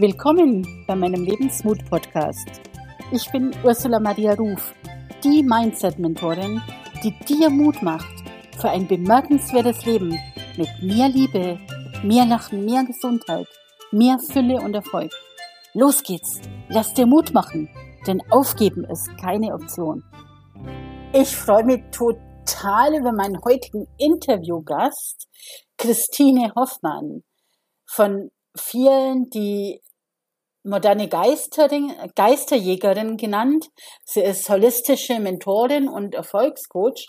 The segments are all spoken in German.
Willkommen bei meinem Lebensmut-Podcast. Ich bin Ursula Maria Ruf, die Mindset-Mentorin, die dir Mut macht für ein bemerkenswertes Leben mit mehr Liebe, mehr Lachen, mehr Gesundheit, mehr Fülle und Erfolg. Los geht's, lass dir Mut machen, denn aufgeben ist keine Option. Ich freue mich total über meinen heutigen Interviewgast, Christine Hoffmann von vielen, die moderne Geisterin, Geisterjägerin genannt. Sie ist holistische Mentorin und Erfolgscoach.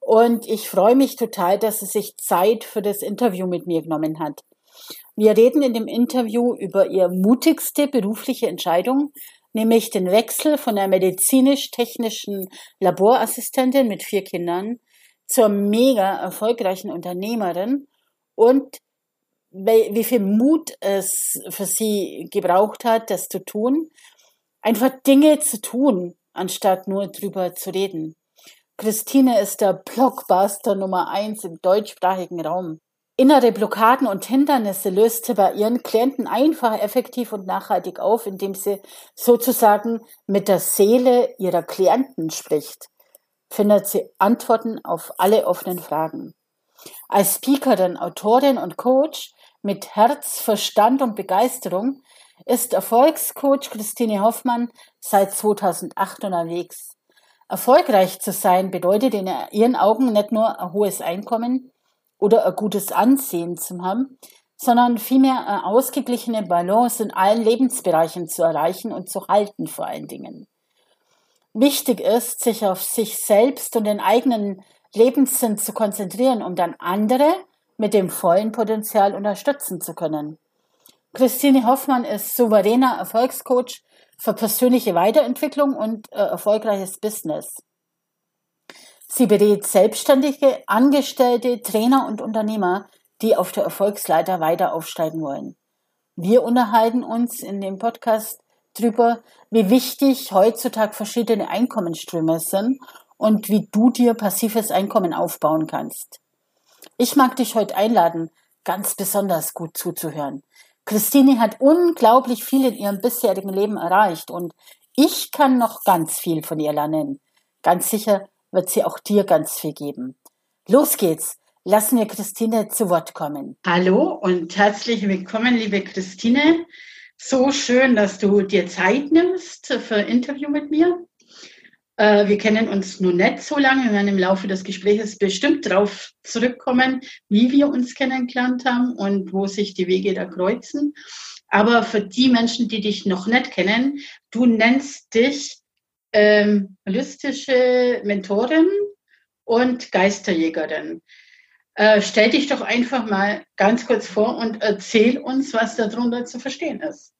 Und ich freue mich total, dass sie sich Zeit für das Interview mit mir genommen hat. Wir reden in dem Interview über ihr mutigste berufliche Entscheidung, nämlich den Wechsel von der medizinisch-technischen Laborassistentin mit vier Kindern zur mega erfolgreichen Unternehmerin und wie viel Mut es für sie gebraucht hat, das zu tun. Einfach Dinge zu tun, anstatt nur drüber zu reden. Christine ist der Blockbuster Nummer eins im deutschsprachigen Raum. Innere Blockaden und Hindernisse löst sie bei ihren Klienten einfach, effektiv und nachhaltig auf, indem sie sozusagen mit der Seele ihrer Klienten spricht. Findet sie Antworten auf alle offenen Fragen. Als Speakerin, Autorin und Coach mit Herz, Verstand und Begeisterung ist Erfolgscoach Christine Hoffmann seit 2008 unterwegs. Erfolgreich zu sein bedeutet in ihren Augen nicht nur ein hohes Einkommen oder ein gutes Ansehen zu haben, sondern vielmehr eine ausgeglichene Balance in allen Lebensbereichen zu erreichen und zu halten vor allen Dingen. Wichtig ist, sich auf sich selbst und den eigenen Lebenssinn zu konzentrieren, um dann andere mit dem vollen Potenzial unterstützen zu können. Christine Hoffmann ist souveräner Erfolgscoach für persönliche Weiterentwicklung und äh, erfolgreiches Business. Sie berät Selbstständige, Angestellte, Trainer und Unternehmer, die auf der Erfolgsleiter weiter aufsteigen wollen. Wir unterhalten uns in dem Podcast darüber, wie wichtig heutzutage verschiedene Einkommensströme sind und wie du dir passives Einkommen aufbauen kannst. Ich mag dich heute einladen, ganz besonders gut zuzuhören. Christine hat unglaublich viel in ihrem bisherigen Leben erreicht und ich kann noch ganz viel von ihr lernen. Ganz sicher wird sie auch dir ganz viel geben. Los geht's. Lassen wir Christine zu Wort kommen. Hallo und herzlich willkommen, liebe Christine. So schön, dass du dir Zeit nimmst für ein Interview mit mir. Äh, wir kennen uns nur nicht so lange. Wir werden im Laufe des Gesprächs bestimmt darauf zurückkommen, wie wir uns kennengelernt haben und wo sich die Wege da kreuzen. Aber für die Menschen, die dich noch nicht kennen, du nennst dich ähm, holistische Mentorin und Geisterjägerin. Äh, stell dich doch einfach mal ganz kurz vor und erzähl uns, was darunter zu verstehen ist.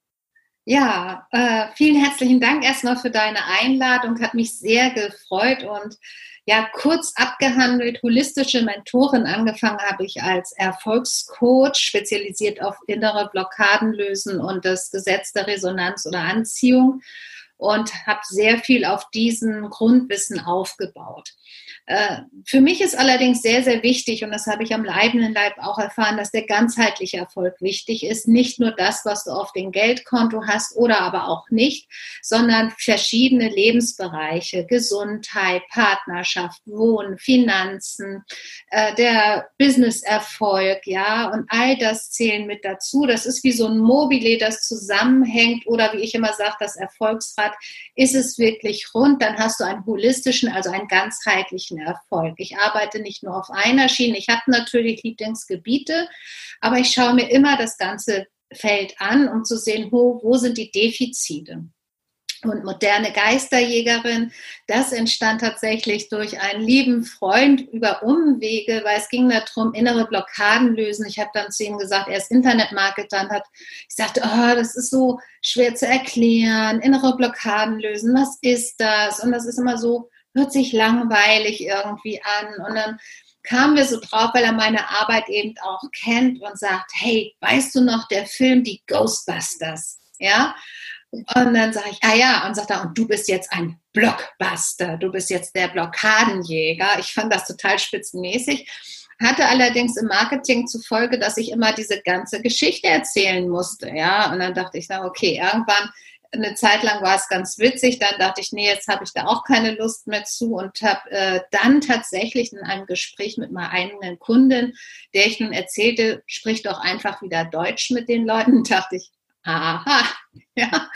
Ja, äh, vielen herzlichen Dank erstmal für deine Einladung. Hat mich sehr gefreut und ja, kurz abgehandelt, holistische Mentorin angefangen habe ich als Erfolgscoach, spezialisiert auf innere Blockaden lösen und das Gesetz der Resonanz oder Anziehung und habe sehr viel auf diesem Grundwissen aufgebaut. Äh, für mich ist allerdings sehr, sehr wichtig, und das habe ich am leibenden Leib auch erfahren, dass der ganzheitliche Erfolg wichtig ist. Nicht nur das, was du auf dem Geldkonto hast oder aber auch nicht, sondern verschiedene Lebensbereiche, Gesundheit, Partnerschaft, Wohnen, Finanzen, äh, der Businesserfolg, ja, und all das zählen mit dazu. Das ist wie so ein Mobile, das zusammenhängt oder wie ich immer sage, das Erfolgsrad. Ist es wirklich rund, dann hast du einen holistischen, also einen ganzheitlichen Erfolg. Ich arbeite nicht nur auf einer Schiene. Ich habe natürlich Lieblingsgebiete, aber ich schaue mir immer das ganze Feld an, um zu sehen, wo, wo sind die Defizite und moderne Geisterjägerin. Das entstand tatsächlich durch einen lieben Freund über Umwege, weil es ging darum, innere Blockaden lösen. Ich habe dann zu ihm gesagt, er ist Internetmarketer und hat, ich sagte, oh, das ist so schwer zu erklären, innere Blockaden lösen, was ist das? Und das ist immer so hört sich langweilig irgendwie an. Und dann kamen wir so drauf, weil er meine Arbeit eben auch kennt und sagt, hey, weißt du noch der Film Die Ghostbusters? Ja. Und dann sage ich, ah ja, und sagt er, und du bist jetzt ein Blockbuster, du bist jetzt der Blockadenjäger. Ich fand das total spitzenmäßig. hatte allerdings im Marketing zufolge, dass ich immer diese ganze Geschichte erzählen musste, ja. Und dann dachte ich, na okay, irgendwann eine Zeit lang war es ganz witzig, dann dachte ich, nee, jetzt habe ich da auch keine Lust mehr zu und habe äh, dann tatsächlich in einem Gespräch mit meiner eigenen Kundin, der ich nun erzählte, sprich doch einfach wieder Deutsch mit den Leuten, dachte ich, aha, ja.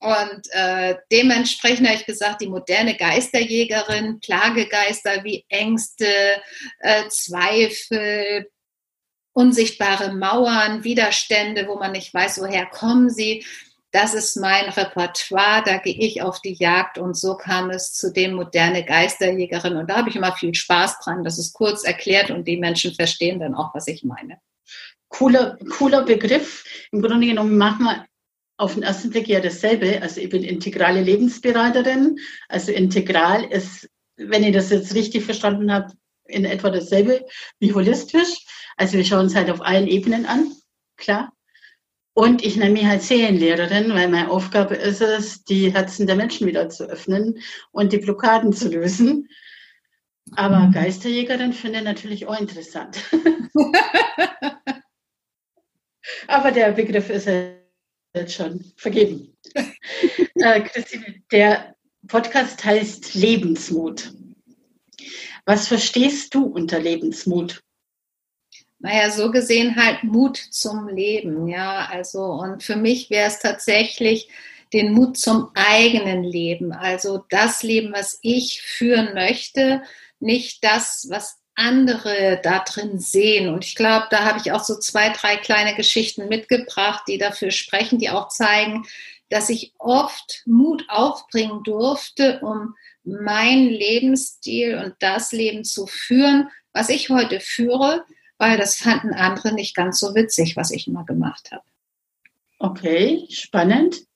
Und äh, dementsprechend habe ich gesagt, die moderne Geisterjägerin, Klagegeister wie Ängste, äh, Zweifel, unsichtbare Mauern, Widerstände, wo man nicht weiß, woher kommen sie das ist mein Repertoire, da gehe ich auf die Jagd und so kam es zu dem moderne Geisterjägerin und da habe ich immer viel Spaß dran, das ist kurz erklärt und die Menschen verstehen dann auch, was ich meine. Cooler, cooler Begriff. Im Grunde genommen machen wir auf den ersten Blick ja dasselbe. Also ich bin integrale Lebensberaterin. Also integral ist, wenn ich das jetzt richtig verstanden habe, in etwa dasselbe wie holistisch. Also wir schauen es halt auf allen Ebenen an, klar. Und ich nenne mich halt Seelenlehrerin, weil meine Aufgabe ist es, die Herzen der Menschen wieder zu öffnen und die Blockaden zu lösen. Aber mhm. Geisterjägerin finde ich natürlich auch interessant. Aber der Begriff ist jetzt schon vergeben. äh, Christine, der Podcast heißt Lebensmut. Was verstehst du unter Lebensmut? naja, so gesehen halt Mut zum Leben, ja. Also, und für mich wäre es tatsächlich den Mut zum eigenen Leben, also das Leben, was ich führen möchte, nicht das, was andere da drin sehen. Und ich glaube, da habe ich auch so zwei, drei kleine Geschichten mitgebracht, die dafür sprechen, die auch zeigen, dass ich oft Mut aufbringen durfte, um meinen Lebensstil und das Leben zu führen, was ich heute führe, weil das fanden andere nicht ganz so witzig, was ich immer gemacht habe. Okay, spannend.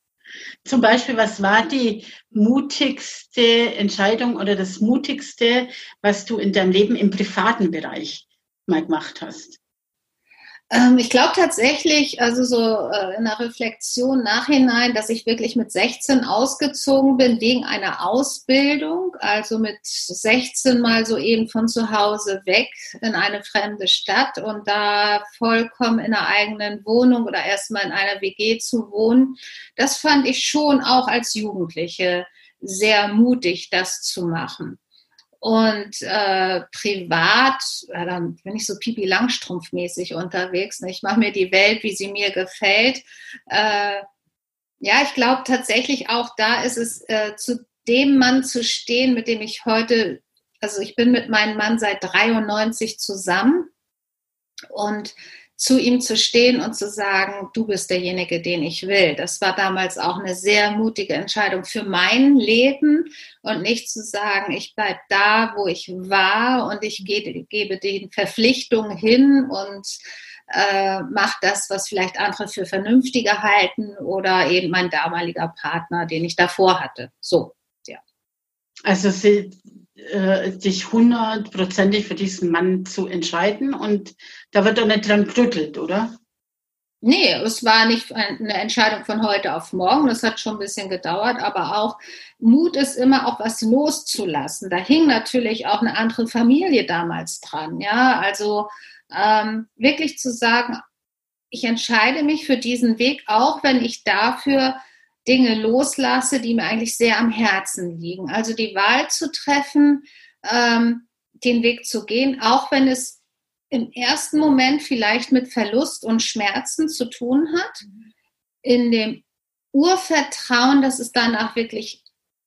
Zum Beispiel, was war die mutigste Entscheidung oder das mutigste, was du in deinem Leben im privaten Bereich mal gemacht hast? Ähm, ich glaube tatsächlich, also so äh, in der Reflexion nachhinein, dass ich wirklich mit 16 ausgezogen bin wegen einer Ausbildung, also mit 16 mal so eben von zu Hause weg in eine fremde Stadt und da vollkommen in einer eigenen Wohnung oder erstmal in einer WG zu wohnen. Das fand ich schon auch als Jugendliche sehr mutig, das zu machen. Und äh, privat, ja, dann bin ich so Pipi Langstrumpf-mäßig unterwegs. Ne? Ich mache mir die Welt, wie sie mir gefällt. Äh, ja, ich glaube tatsächlich auch da ist es äh, zu dem Mann zu stehen, mit dem ich heute, also ich bin mit meinem Mann seit 93 zusammen und zu ihm zu stehen und zu sagen, du bist derjenige, den ich will. Das war damals auch eine sehr mutige Entscheidung für mein Leben und nicht zu sagen, ich bleibe da, wo ich war und ich gebe, gebe den Verpflichtungen hin und äh, mache das, was vielleicht andere für vernünftiger halten oder eben mein damaliger Partner, den ich davor hatte. So, ja. Also Sie, äh, sich hundertprozentig für diesen Mann zu entscheiden und da wird doch nicht dran brüttelt, oder? Nee, es war nicht eine Entscheidung von heute auf morgen. Das hat schon ein bisschen gedauert, aber auch Mut ist immer auch was loszulassen. Da hing natürlich auch eine andere Familie damals dran. Ja, also ähm, wirklich zu sagen, ich entscheide mich für diesen Weg, auch wenn ich dafür Dinge loslasse, die mir eigentlich sehr am Herzen liegen. Also die Wahl zu treffen, ähm, den Weg zu gehen, auch wenn es im ersten Moment vielleicht mit Verlust und Schmerzen zu tun hat, in dem Urvertrauen, dass es danach wirklich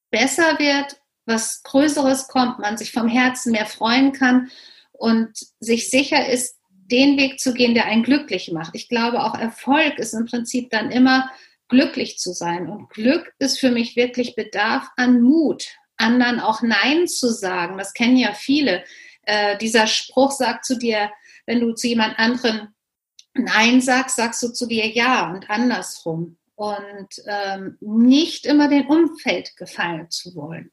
besser wird, was Größeres kommt, man sich vom Herzen mehr freuen kann und sich sicher ist, den Weg zu gehen, der einen glücklich macht. Ich glaube, auch Erfolg ist im Prinzip dann immer glücklich zu sein. Und Glück ist für mich wirklich Bedarf an Mut, anderen auch Nein zu sagen. Das kennen ja viele. Äh, dieser Spruch sagt zu dir, wenn du zu jemand anderen Nein sagst, sagst du zu dir Ja und andersrum. Und ähm, nicht immer dem Umfeld gefallen zu wollen.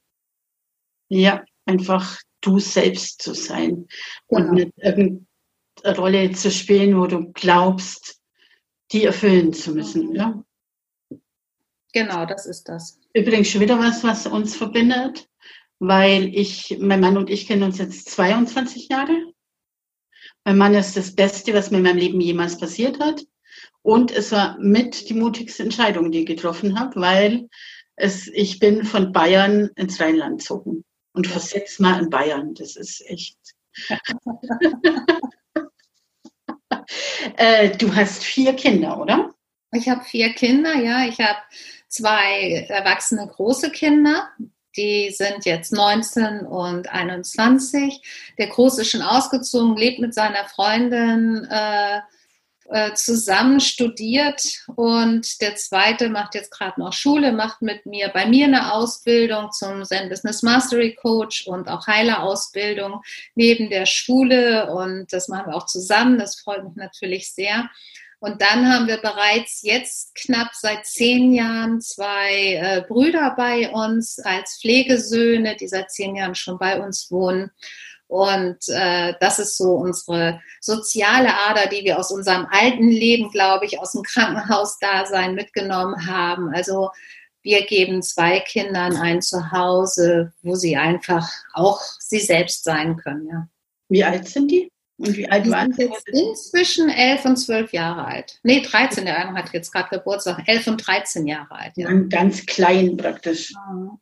Ja, einfach du selbst zu sein genau. und nicht irgendeine Rolle zu spielen, wo du glaubst, die erfüllen zu müssen. Ja? Genau, das ist das. Übrigens schon wieder was, was uns verbindet, weil ich, mein Mann und ich kennen uns jetzt 22 Jahre. Mein Mann ist das Beste, was mir in meinem Leben jemals passiert hat. Und es war mit die mutigste Entscheidung, die ich getroffen habe, weil es, ich bin von Bayern ins Rheinland gezogen. Und vor sechs Mal in Bayern. Das ist echt. äh, du hast vier Kinder, oder? Ich habe vier Kinder, ja. Ich habe zwei erwachsene große Kinder. Die sind jetzt 19 und 21. Der Große ist schon ausgezogen, lebt mit seiner Freundin äh, äh, zusammen studiert und der zweite macht jetzt gerade noch Schule, macht mit mir bei mir eine Ausbildung zum Zen Business Mastery Coach und auch Heilerausbildung neben der Schule und das machen wir auch zusammen. Das freut mich natürlich sehr. Und dann haben wir bereits jetzt knapp seit zehn Jahren zwei äh, Brüder bei uns als Pflegesöhne, die seit zehn Jahren schon bei uns wohnen. Und äh, das ist so unsere soziale Ader, die wir aus unserem alten Leben, glaube ich, aus dem Krankenhausdasein mitgenommen haben. Also wir geben zwei Kindern ein Zuhause, wo sie einfach auch sie selbst sein können. Ja. Wie alt sind die? Und wie alt waren sie? Inzwischen elf und zwölf Jahre alt. Nee, 13. Der eine hat jetzt gerade Geburtstag. Elf und 13 Jahre alt. Ja. Ganz klein praktisch. Ja.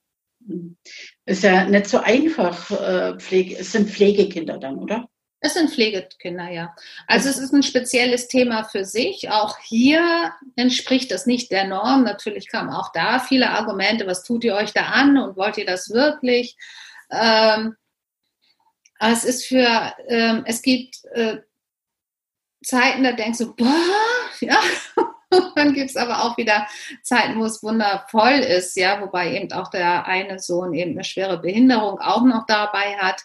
Ist ja nicht so einfach, äh, Pflege, es sind Pflegekinder dann, oder? Es sind Pflegekinder, ja. Also es ist ein spezielles Thema für sich. Auch hier entspricht das nicht der Norm. Natürlich kamen auch da viele Argumente, was tut ihr euch da an und wollt ihr das wirklich? Ähm, aber es ist für, ähm, es gibt äh, Zeiten, da denkst du, boah, ja, dann gibt es aber auch wieder Zeiten, wo es wundervoll ist, ja, wobei eben auch der eine Sohn eben eine schwere Behinderung auch noch dabei hat.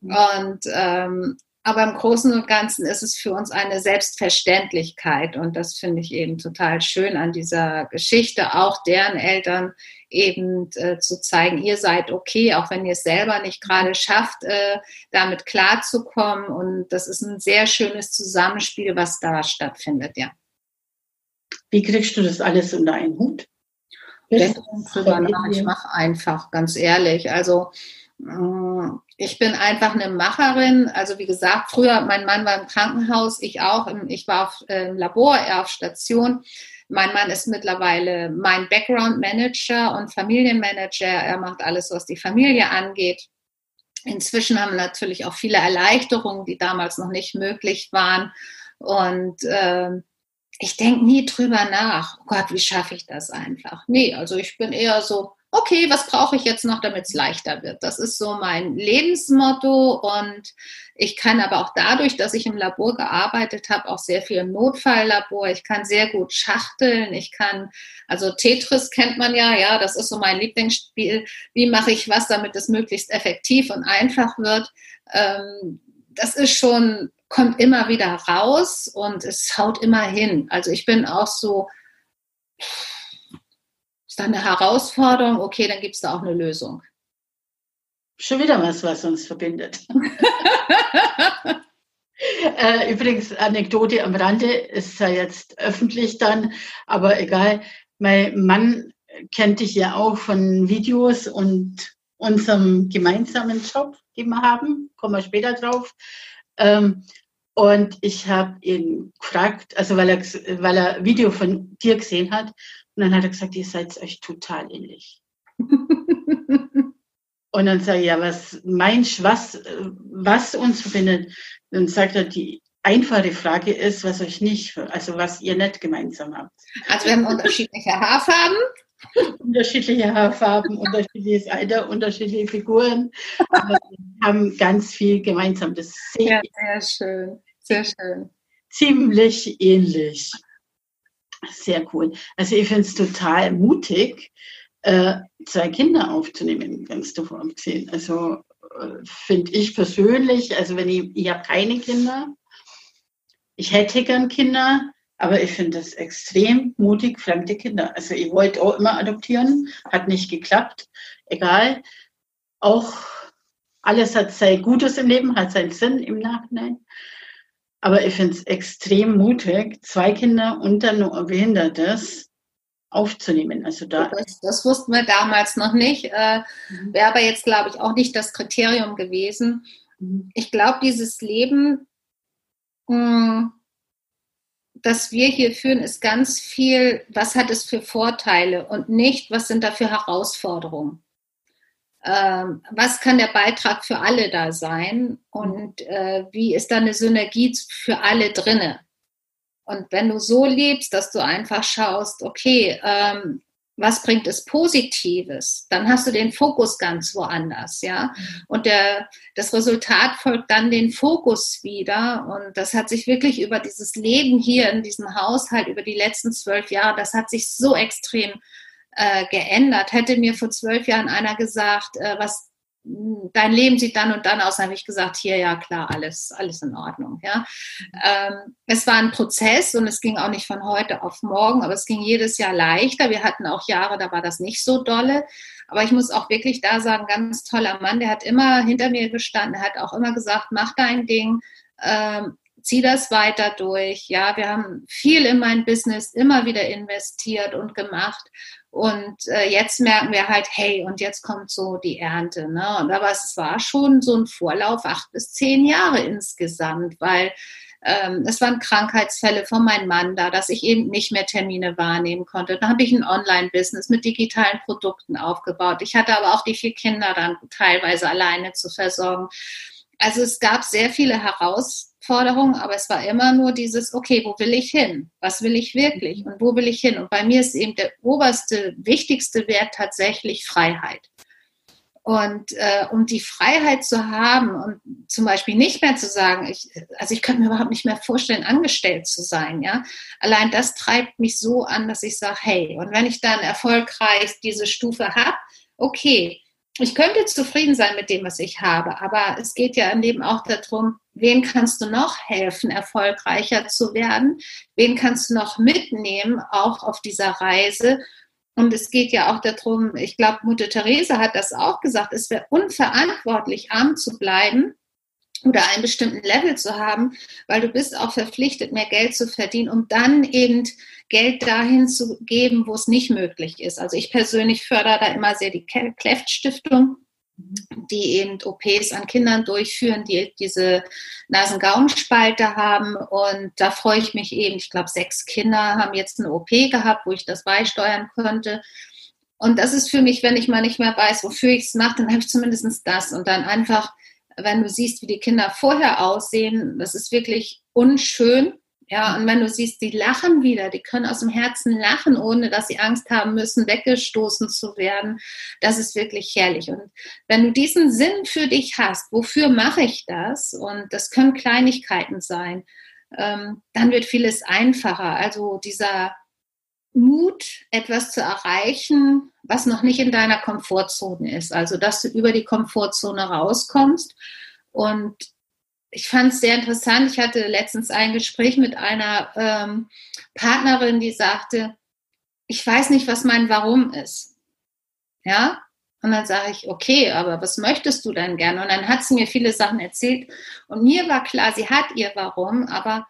Und ähm, aber im Großen und Ganzen ist es für uns eine Selbstverständlichkeit. Und das finde ich eben total schön an dieser Geschichte, auch deren Eltern eben äh, zu zeigen, ihr seid okay, auch wenn ihr es selber nicht gerade schafft, äh, damit klarzukommen und das ist ein sehr schönes Zusammenspiel, was da stattfindet, ja. Wie kriegst du das alles unter einen Hut? Ich mache einfach, ganz ehrlich. Also mm, ich bin einfach eine Macherin. Also wie gesagt, früher, mein Mann war im Krankenhaus, ich auch. Ich war auf, äh, im Labor, er auf Station. Mein Mann ist mittlerweile mein Background Manager und Familienmanager. Er macht alles, was die Familie angeht. Inzwischen haben natürlich auch viele Erleichterungen, die damals noch nicht möglich waren. Und äh, ich denke nie drüber nach, oh Gott, wie schaffe ich das einfach? Nee, also ich bin eher so, okay, was brauche ich jetzt noch, damit es leichter wird? Das ist so mein Lebensmotto und ich kann aber auch dadurch, dass ich im Labor gearbeitet habe, auch sehr viel im Notfalllabor. Ich kann sehr gut schachteln. Ich kann, also Tetris kennt man ja, ja, das ist so mein Lieblingsspiel. Wie mache ich was, damit es möglichst effektiv und einfach wird? Ähm, das ist schon kommt immer wieder raus und es haut immer hin. Also ich bin auch so, ist da eine Herausforderung, okay, dann gibt es da auch eine Lösung. Schon wieder was, was uns verbindet. äh, übrigens, Anekdote am Rande, ist ja jetzt öffentlich dann, aber egal. Mein Mann kennt dich ja auch von Videos und unserem gemeinsamen Job, den wir haben, kommen wir später drauf. Ähm, und ich habe ihn gefragt, also weil er, weil er ein Video von dir gesehen hat, und dann hat er gesagt, ihr seid euch total ähnlich. und dann sage ich, ja, was meinst was, was uns verbindet? Dann sagt er, die einfache Frage ist, was euch nicht, also was ihr nicht gemeinsam habt. Also wir haben unterschiedliche Haarfarben. unterschiedliche Haarfarben, unterschiedliches Alter, unterschiedliche Figuren. Aber wir haben ganz viel gemeinsam. Das sehe ja, sehr schön. Sehr schön. Ziemlich ähnlich. Sehr cool. Also ich finde es total mutig, äh, zwei Kinder aufzunehmen, ganz davon abgesehen. Also äh, finde ich persönlich, also wenn ich, ich habe keine Kinder, ich hätte gern Kinder, aber ich finde das extrem mutig, fremde Kinder. Also ich wollte auch immer adoptieren, hat nicht geklappt. Egal. Auch alles hat sein Gutes im Leben, hat seinen Sinn im Nachhinein. Aber ich finde es extrem mutig, zwei Kinder und dann nur Behindertes aufzunehmen. Also da das, das wussten wir damals noch nicht. Äh, mhm. Wäre aber jetzt, glaube ich, auch nicht das Kriterium gewesen. Mhm. Ich glaube, dieses Leben mm, das wir hier führen, ist ganz viel, was hat es für Vorteile und nicht, was sind da für Herausforderungen. Ähm, was kann der Beitrag für alle da sein und äh, wie ist da eine Synergie für alle drinne? Und wenn du so lebst, dass du einfach schaust, okay, ähm, was bringt es Positives, dann hast du den Fokus ganz woanders, ja. Und der, das Resultat folgt dann den Fokus wieder. Und das hat sich wirklich über dieses Leben hier in diesem Haushalt, über die letzten zwölf Jahre, das hat sich so extrem äh, geändert. Hätte mir vor zwölf Jahren einer gesagt, äh, was dein Leben sieht dann und dann aus, dann habe ich gesagt, hier ja klar, alles, alles in Ordnung. Ja. Ähm, es war ein Prozess und es ging auch nicht von heute auf morgen, aber es ging jedes Jahr leichter. Wir hatten auch Jahre, da war das nicht so dolle. Aber ich muss auch wirklich da sagen, ganz toller Mann, der hat immer hinter mir gestanden, hat auch immer gesagt, mach dein Ding, ähm, zieh das weiter durch. Ja, wir haben viel in mein Business immer wieder investiert und gemacht. Und äh, jetzt merken wir halt, hey, und jetzt kommt so die Ernte. Ne? Und aber es war schon so ein Vorlauf, acht bis zehn Jahre insgesamt, weil ähm, es waren Krankheitsfälle von meinem Mann da, dass ich eben nicht mehr Termine wahrnehmen konnte. Dann habe ich ein Online-Business mit digitalen Produkten aufgebaut. Ich hatte aber auch die vier Kinder dann teilweise alleine zu versorgen. Also es gab sehr viele Herausforderungen Forderung, aber es war immer nur dieses, okay, wo will ich hin? Was will ich wirklich? Und wo will ich hin? Und bei mir ist eben der oberste, wichtigste Wert tatsächlich Freiheit. Und äh, um die Freiheit zu haben und zum Beispiel nicht mehr zu sagen, ich, also ich könnte mir überhaupt nicht mehr vorstellen, angestellt zu sein, ja. Allein das treibt mich so an, dass ich sage, hey, und wenn ich dann erfolgreich diese Stufe habe, okay, ich könnte zufrieden sein mit dem, was ich habe, aber es geht ja im Leben auch darum, wen kannst du noch helfen, erfolgreicher zu werden? Wen kannst du noch mitnehmen, auch auf dieser Reise? Und es geht ja auch darum, ich glaube, Mutter Therese hat das auch gesagt, es wäre unverantwortlich, arm zu bleiben oder einen bestimmten Level zu haben, weil du bist auch verpflichtet, mehr Geld zu verdienen, um dann eben Geld dahin zu geben, wo es nicht möglich ist. Also ich persönlich fördere da immer sehr die Kleft Stiftung, die eben OPs an Kindern durchführen, die diese Nasengauenspalte haben. Und da freue ich mich eben, ich glaube, sechs Kinder haben jetzt eine OP gehabt, wo ich das beisteuern könnte. Und das ist für mich, wenn ich mal nicht mehr weiß, wofür ich es mache, dann habe ich zumindest das. Und dann einfach, wenn du siehst, wie die Kinder vorher aussehen, das ist wirklich unschön. Ja, und wenn du siehst, die lachen wieder, die können aus dem Herzen lachen, ohne dass sie Angst haben müssen, weggestoßen zu werden, das ist wirklich herrlich. Und wenn du diesen Sinn für dich hast, wofür mache ich das? Und das können Kleinigkeiten sein, ähm, dann wird vieles einfacher. Also dieser Mut, etwas zu erreichen, was noch nicht in deiner Komfortzone ist. Also, dass du über die Komfortzone rauskommst und ich fand es sehr interessant. Ich hatte letztens ein Gespräch mit einer ähm, Partnerin, die sagte, ich weiß nicht, was mein Warum ist. Ja? Und dann sage ich, okay, aber was möchtest du denn gerne? Und dann hat sie mir viele Sachen erzählt. Und mir war klar, sie hat ihr Warum, aber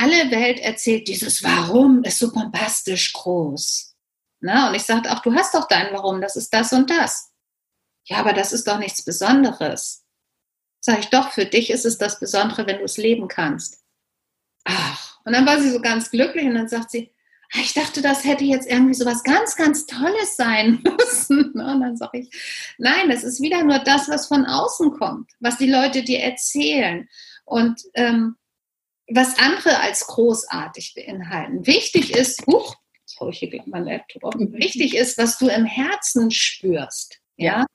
alle Welt erzählt, dieses Warum ist so bombastisch groß. Na, und ich sagte auch, du hast doch dein Warum, das ist das und das. Ja, aber das ist doch nichts Besonderes. Sag ich, doch, für dich ist es das Besondere, wenn du es leben kannst. Ach, und dann war sie so ganz glücklich und dann sagt sie, ah, ich dachte, das hätte jetzt irgendwie so was ganz, ganz Tolles sein müssen. Und dann sage ich, nein, das ist wieder nur das, was von außen kommt, was die Leute dir erzählen und ähm, was andere als großartig beinhalten. Wichtig ist, huch, ich hier mal Laptop wichtig ist, was du im Herzen spürst. Ja?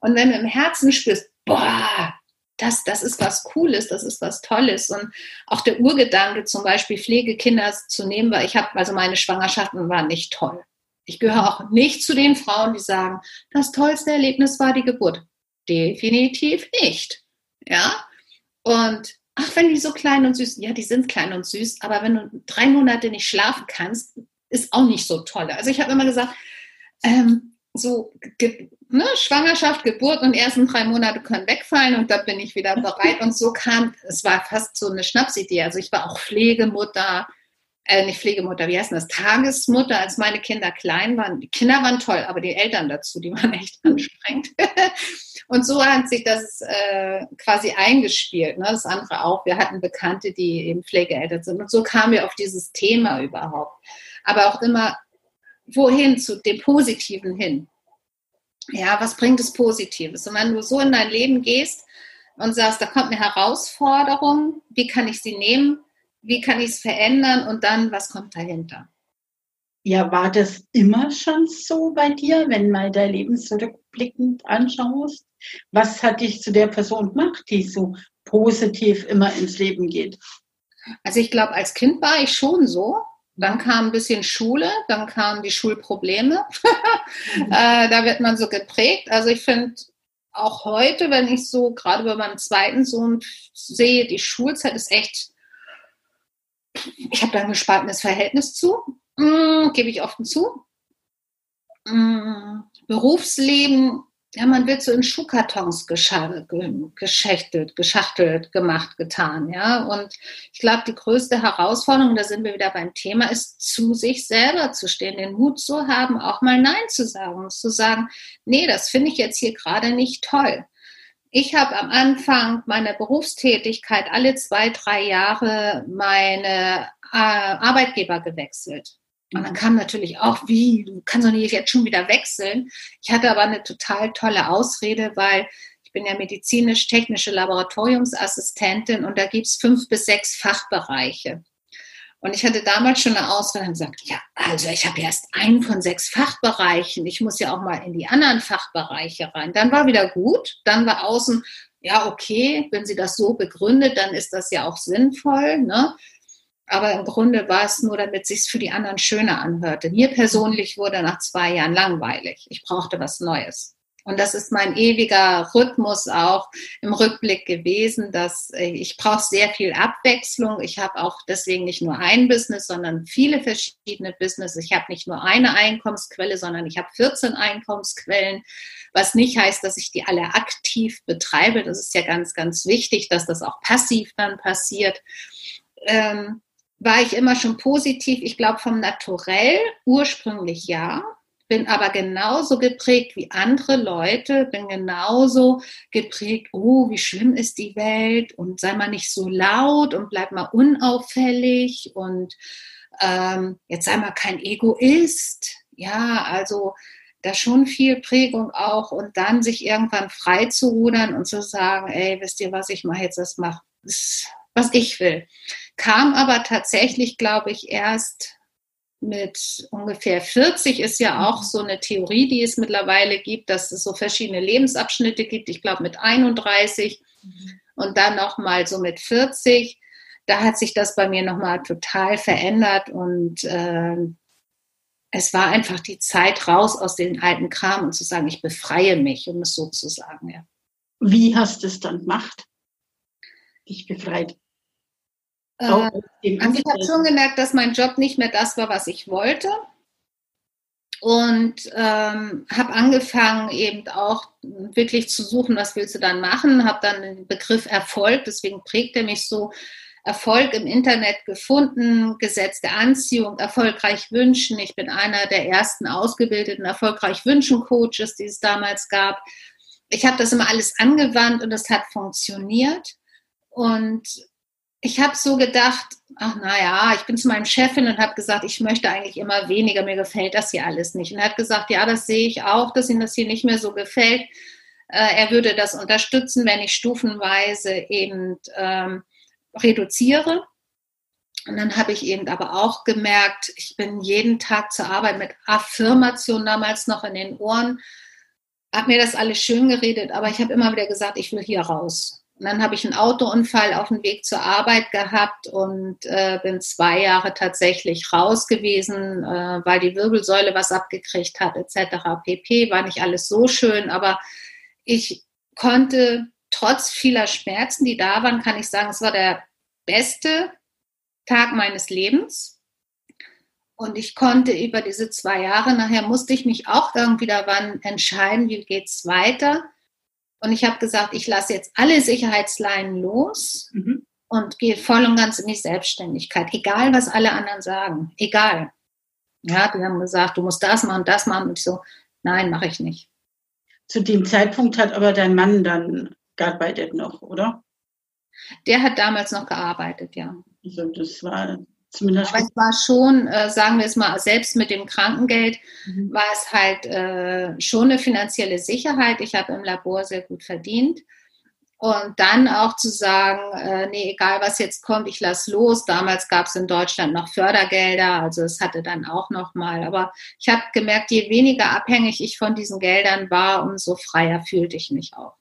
Und wenn du im Herzen spürst, boah, das, das ist was Cooles, das ist was Tolles. Und auch der Urgedanke, zum Beispiel Pflegekinder zu nehmen, weil ich habe, also meine Schwangerschaften waren nicht toll. Ich gehöre auch nicht zu den Frauen, die sagen, das tollste Erlebnis war die Geburt. Definitiv nicht. Ja. Und ach, wenn die so klein und süß, ja, die sind klein und süß, aber wenn du drei Monate nicht schlafen kannst, ist auch nicht so toll. Also ich habe immer gesagt, ähm, so ne, Schwangerschaft, Geburt und ersten drei Monate können wegfallen und dann bin ich wieder bereit. Und so kam, es war fast so eine Schnapsidee. Also ich war auch Pflegemutter, äh, nicht Pflegemutter, wie heißt das, Tagesmutter, als meine Kinder klein waren. Die Kinder waren toll, aber die Eltern dazu, die waren echt anstrengend. und so hat sich das äh, quasi eingespielt. Ne? Das andere auch. Wir hatten Bekannte, die eben Pflegeeltern sind. Und so kamen wir auf dieses Thema überhaupt. Aber auch immer, wohin, zu dem Positiven hin. Ja, was bringt es Positives? Und wenn du so in dein Leben gehst und sagst, da kommt eine Herausforderung, wie kann ich sie nehmen? Wie kann ich es verändern und dann, was kommt dahinter? Ja, war das immer schon so bei dir, wenn mal dein Leben zurückblickend anschaust? Was hat dich zu der Person gemacht, die so positiv immer ins Leben geht? Also ich glaube, als Kind war ich schon so. Dann kam ein bisschen Schule, dann kamen die Schulprobleme. äh, da wird man so geprägt. Also ich finde auch heute, wenn ich so gerade bei meinem zweiten Sohn sehe, die Schulzeit ist echt ich habe da ein gespaltenes Verhältnis zu, mm, gebe ich offen zu. Mm, Berufsleben, ja, man wird so in Schuhkartons geschächtelt, geschachtelt, gemacht, getan, ja. Und ich glaube, die größte Herausforderung, da sind wir wieder beim Thema, ist zu sich selber zu stehen, den Mut zu haben, auch mal Nein zu sagen, zu sagen, nee, das finde ich jetzt hier gerade nicht toll. Ich habe am Anfang meiner Berufstätigkeit alle zwei, drei Jahre meine äh, Arbeitgeber gewechselt. Und dann kam natürlich auch, wie, du kannst doch nicht jetzt schon wieder wechseln. Ich hatte aber eine total tolle Ausrede, weil ich bin ja medizinisch-technische Laboratoriumsassistentin und da gibt's fünf bis sechs Fachbereiche. Und ich hatte damals schon eine Ausrede und gesagt, ja, also ich habe erst einen von sechs Fachbereichen. Ich muss ja auch mal in die anderen Fachbereiche rein. Dann war wieder gut. Dann war außen, ja, okay, wenn sie das so begründet, dann ist das ja auch sinnvoll. Ne? Aber im Grunde war es nur, damit es sich für die anderen schöner anhörte. Mir persönlich wurde nach zwei Jahren langweilig. Ich brauchte was Neues. Und das ist mein ewiger Rhythmus auch im Rückblick gewesen, dass äh, ich brauche sehr viel Abwechslung. Ich habe auch deswegen nicht nur ein Business, sondern viele verschiedene Business. Ich habe nicht nur eine Einkommensquelle, sondern ich habe 14 Einkommensquellen, was nicht heißt, dass ich die alle aktiv betreibe. Das ist ja ganz, ganz wichtig, dass das auch passiv dann passiert. Ähm, war ich immer schon positiv. Ich glaube, vom Naturell ursprünglich ja bin aber genauso geprägt wie andere Leute, bin genauso geprägt, oh, wie schlimm ist die Welt und sei mal nicht so laut und bleib mal unauffällig und ähm, jetzt sei mal kein Egoist. Ja, also da schon viel Prägung auch und dann sich irgendwann frei zu rudern und zu sagen, ey, wisst ihr was, ich mache jetzt das, mach, was ich will. Kam aber tatsächlich, glaube ich, erst mit ungefähr 40 ist ja auch so eine Theorie, die es mittlerweile gibt, dass es so verschiedene Lebensabschnitte gibt. Ich glaube mit 31 mhm. und dann noch mal so mit 40. Da hat sich das bei mir noch mal total verändert und äh, es war einfach die Zeit raus aus den alten Kram und zu sagen, ich befreie mich, um es so zu sagen. Ja. Wie hast du es dann gemacht? Dich befreit? Äh, also ich habe schon gemerkt, dass mein Job nicht mehr das war, was ich wollte. Und ähm, habe angefangen, eben auch wirklich zu suchen, was willst du dann machen. Habe dann den Begriff Erfolg, deswegen prägt er mich so, Erfolg im Internet gefunden, gesetzte Anziehung, erfolgreich wünschen. Ich bin einer der ersten ausgebildeten erfolgreich wünschen Coaches, die es damals gab. Ich habe das immer alles angewandt und es hat funktioniert. Und ich habe so gedacht, ach naja, ich bin zu meinem Chefin und habe gesagt, ich möchte eigentlich immer weniger, mir gefällt das hier alles nicht. Und er hat gesagt, ja, das sehe ich auch, dass ihm das hier nicht mehr so gefällt. Äh, er würde das unterstützen, wenn ich stufenweise eben ähm, reduziere. Und dann habe ich eben aber auch gemerkt, ich bin jeden Tag zur Arbeit mit Affirmation damals noch in den Ohren, habe mir das alles schön geredet, aber ich habe immer wieder gesagt, ich will hier raus. Und dann habe ich einen Autounfall auf dem Weg zur Arbeit gehabt und äh, bin zwei Jahre tatsächlich raus gewesen, äh, weil die Wirbelsäule was abgekriegt hat, etc. pp. War nicht alles so schön, aber ich konnte trotz vieler Schmerzen, die da waren, kann ich sagen, es war der beste Tag meines Lebens. Und ich konnte über diese zwei Jahre, nachher musste ich mich auch irgendwie wann entscheiden, wie geht's weiter und ich habe gesagt, ich lasse jetzt alle Sicherheitsleinen los. Mhm. und gehe voll und ganz in die Selbstständigkeit, egal was alle anderen sagen, egal. Ja, die haben gesagt, du musst das machen, das machen und ich so, nein, mache ich nicht. Zu dem Zeitpunkt hat aber dein Mann dann gearbeitet noch, oder? Der hat damals noch gearbeitet, ja. Also das war zumindest. Aber es war schon, äh, sagen wir es mal, selbst mit dem Krankengeld mhm. war es halt äh, schon eine finanzielle Sicherheit. Ich habe im Labor sehr gut verdient. Und dann auch zu sagen, äh, nee, egal was jetzt kommt, ich lasse los. Damals gab es in Deutschland noch Fördergelder, also es hatte dann auch noch mal. Aber ich habe gemerkt, je weniger abhängig ich von diesen Geldern war, umso freier fühlte ich mich auch.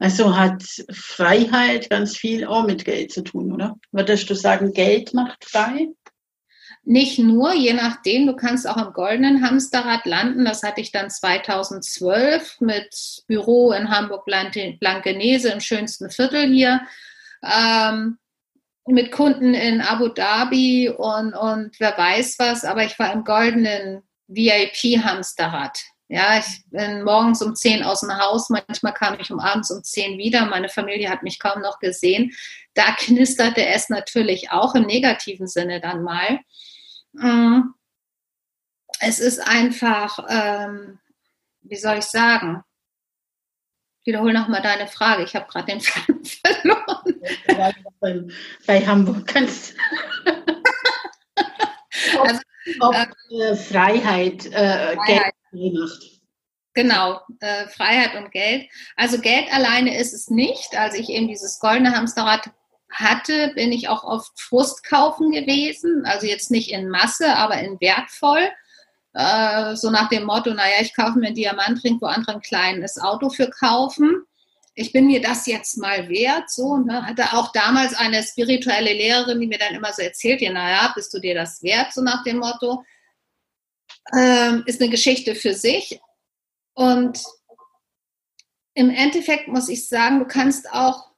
Also hat Freiheit ganz viel auch mit Geld zu tun, oder? Würdest du sagen, Geld macht frei? Nicht nur, je nachdem, du kannst auch im goldenen Hamsterrad landen. Das hatte ich dann 2012 mit Büro in Hamburg-Blankenese im schönsten Viertel hier. Ähm, mit Kunden in Abu Dhabi und, und wer weiß was, aber ich war im goldenen VIP-Hamsterrad. Ja, ich bin morgens um 10 aus dem Haus, manchmal kam ich um abends um 10 wieder. Meine Familie hat mich kaum noch gesehen. Da knisterte es natürlich auch im negativen Sinne dann mal. Mm. Es ist einfach, ähm, wie soll ich sagen? Wiederhol nochmal deine Frage. Ich habe gerade den Faden verloren. Bei, Hamburg kannst also, äh, Freiheit, äh, Freiheit. Geld Genau, äh, Freiheit und Geld. Also Geld alleine ist es nicht. Als ich eben dieses goldene Hamsterrad hatte, bin ich auch oft Frust kaufen gewesen. Also jetzt nicht in Masse, aber in wertvoll. Äh, so nach dem Motto, naja, ich kaufe mir einen Diamantring, wo andere ein kleines Auto für kaufen. Ich bin mir das jetzt mal wert. So, ne? Hatte auch damals eine spirituelle Lehrerin, die mir dann immer so erzählt, ja, naja, bist du dir das wert? So nach dem Motto. Ähm, ist eine Geschichte für sich. Und im Endeffekt muss ich sagen, du kannst auch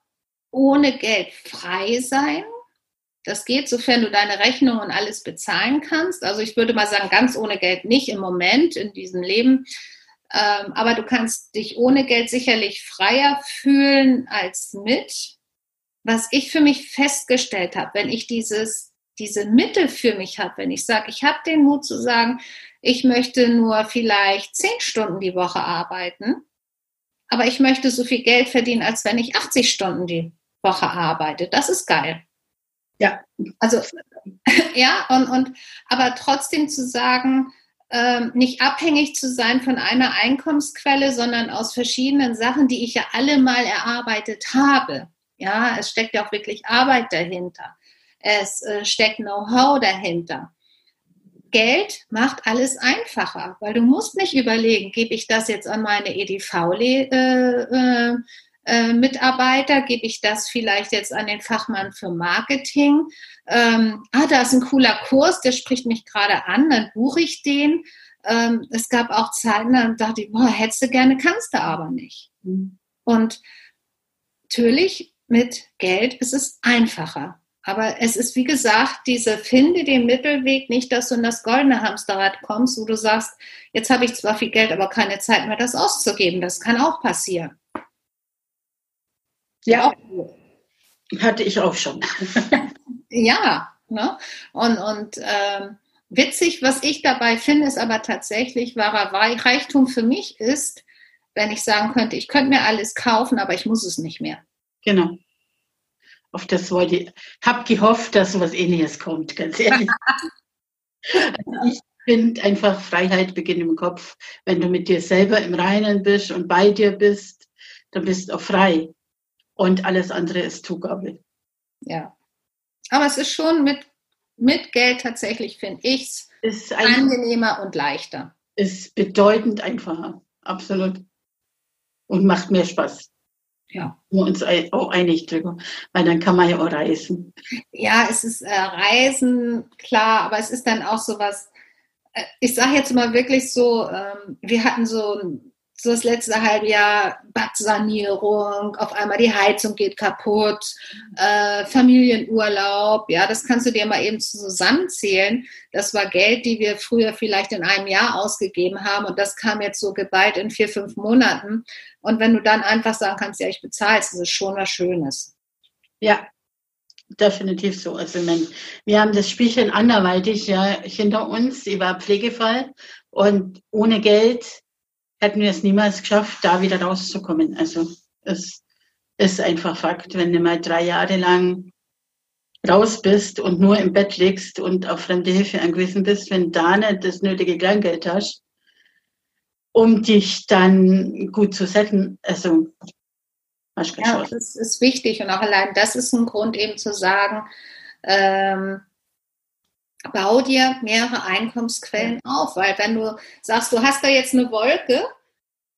ohne Geld frei sein. Das geht, sofern du deine Rechnung und alles bezahlen kannst. Also ich würde mal sagen, ganz ohne Geld nicht im Moment in diesem Leben. Ähm, aber du kannst dich ohne Geld sicherlich freier fühlen als mit. Was ich für mich festgestellt habe, wenn ich dieses, diese Mittel für mich habe, wenn ich sage, ich habe den Mut zu sagen, ich möchte nur vielleicht zehn Stunden die Woche arbeiten, aber ich möchte so viel Geld verdienen, als wenn ich 80 Stunden die Woche arbeite. Das ist geil. Ja. Also, ja, und, und aber trotzdem zu sagen, ähm, nicht abhängig zu sein von einer Einkommensquelle, sondern aus verschiedenen Sachen, die ich ja alle mal erarbeitet habe. Ja, es steckt ja auch wirklich Arbeit dahinter. Es äh, steckt Know-how dahinter. Geld macht alles einfacher, weil du musst nicht überlegen, gebe ich das jetzt an meine EDV-Mitarbeiter, äh, äh, gebe ich das vielleicht jetzt an den Fachmann für Marketing. Ähm, ah, da ist ein cooler Kurs, der spricht mich gerade an, dann buche ich den. Ähm, es gab auch Zeiten, da dachte ich, boah, hättest du gerne, kannst du aber nicht. Mhm. Und natürlich mit Geld ist es einfacher. Aber es ist, wie gesagt, diese finde den Mittelweg, nicht, dass du in das goldene Hamsterrad kommst, wo du sagst, jetzt habe ich zwar viel Geld, aber keine Zeit mehr, das auszugeben. Das kann auch passieren. Ja, hatte ich auch schon. ja, ne? und, und ähm, witzig, was ich dabei finde, ist aber tatsächlich wahrer Reichtum für mich ist, wenn ich sagen könnte, ich könnte mir alles kaufen, aber ich muss es nicht mehr. Genau auf das wollte ich, habe gehofft, dass sowas ähnliches kommt, ganz ehrlich. also ich finde einfach, Freiheit beginnt im Kopf. Wenn du mit dir selber im Reinen bist und bei dir bist, dann bist du auch frei. Und alles andere ist Zugabe. Ja. Aber es ist schon mit, mit Geld tatsächlich, finde ich es angenehmer und leichter. Ist bedeutend einfacher. Absolut. Und macht mehr Spaß ja, wir uns auch einig drüber, weil dann kann man ja auch reisen. Ja, es ist äh, Reisen, klar, aber es ist dann auch so was, äh, ich sage jetzt mal wirklich so, ähm, wir hatten so so das letzte halbe Jahr Badsanierung, auf einmal die Heizung geht kaputt, äh, Familienurlaub, ja, das kannst du dir mal eben zusammenzählen. Das war Geld, die wir früher vielleicht in einem Jahr ausgegeben haben und das kam jetzt so geballt in vier, fünf Monaten. Und wenn du dann einfach sagen kannst, ja, ich bezahle es, das ist schon was Schönes. Ja, definitiv so. Also wir haben das Spielchen anderweitig ja hinter uns. Ich war Pflegefall und ohne Geld hätten wir es niemals geschafft, da wieder rauszukommen. Also es ist einfach Fakt, wenn du mal drei Jahre lang raus bist und nur im Bett liegst und auf fremde Hilfe angewiesen bist, wenn da nicht das nötige Kleingeld hast, um dich dann gut zu setzen. Also ja, das ist wichtig und auch allein das ist ein Grund eben zu sagen, ähm, bau dir mehrere Einkommensquellen auf, weil wenn du sagst, du hast da jetzt eine Wolke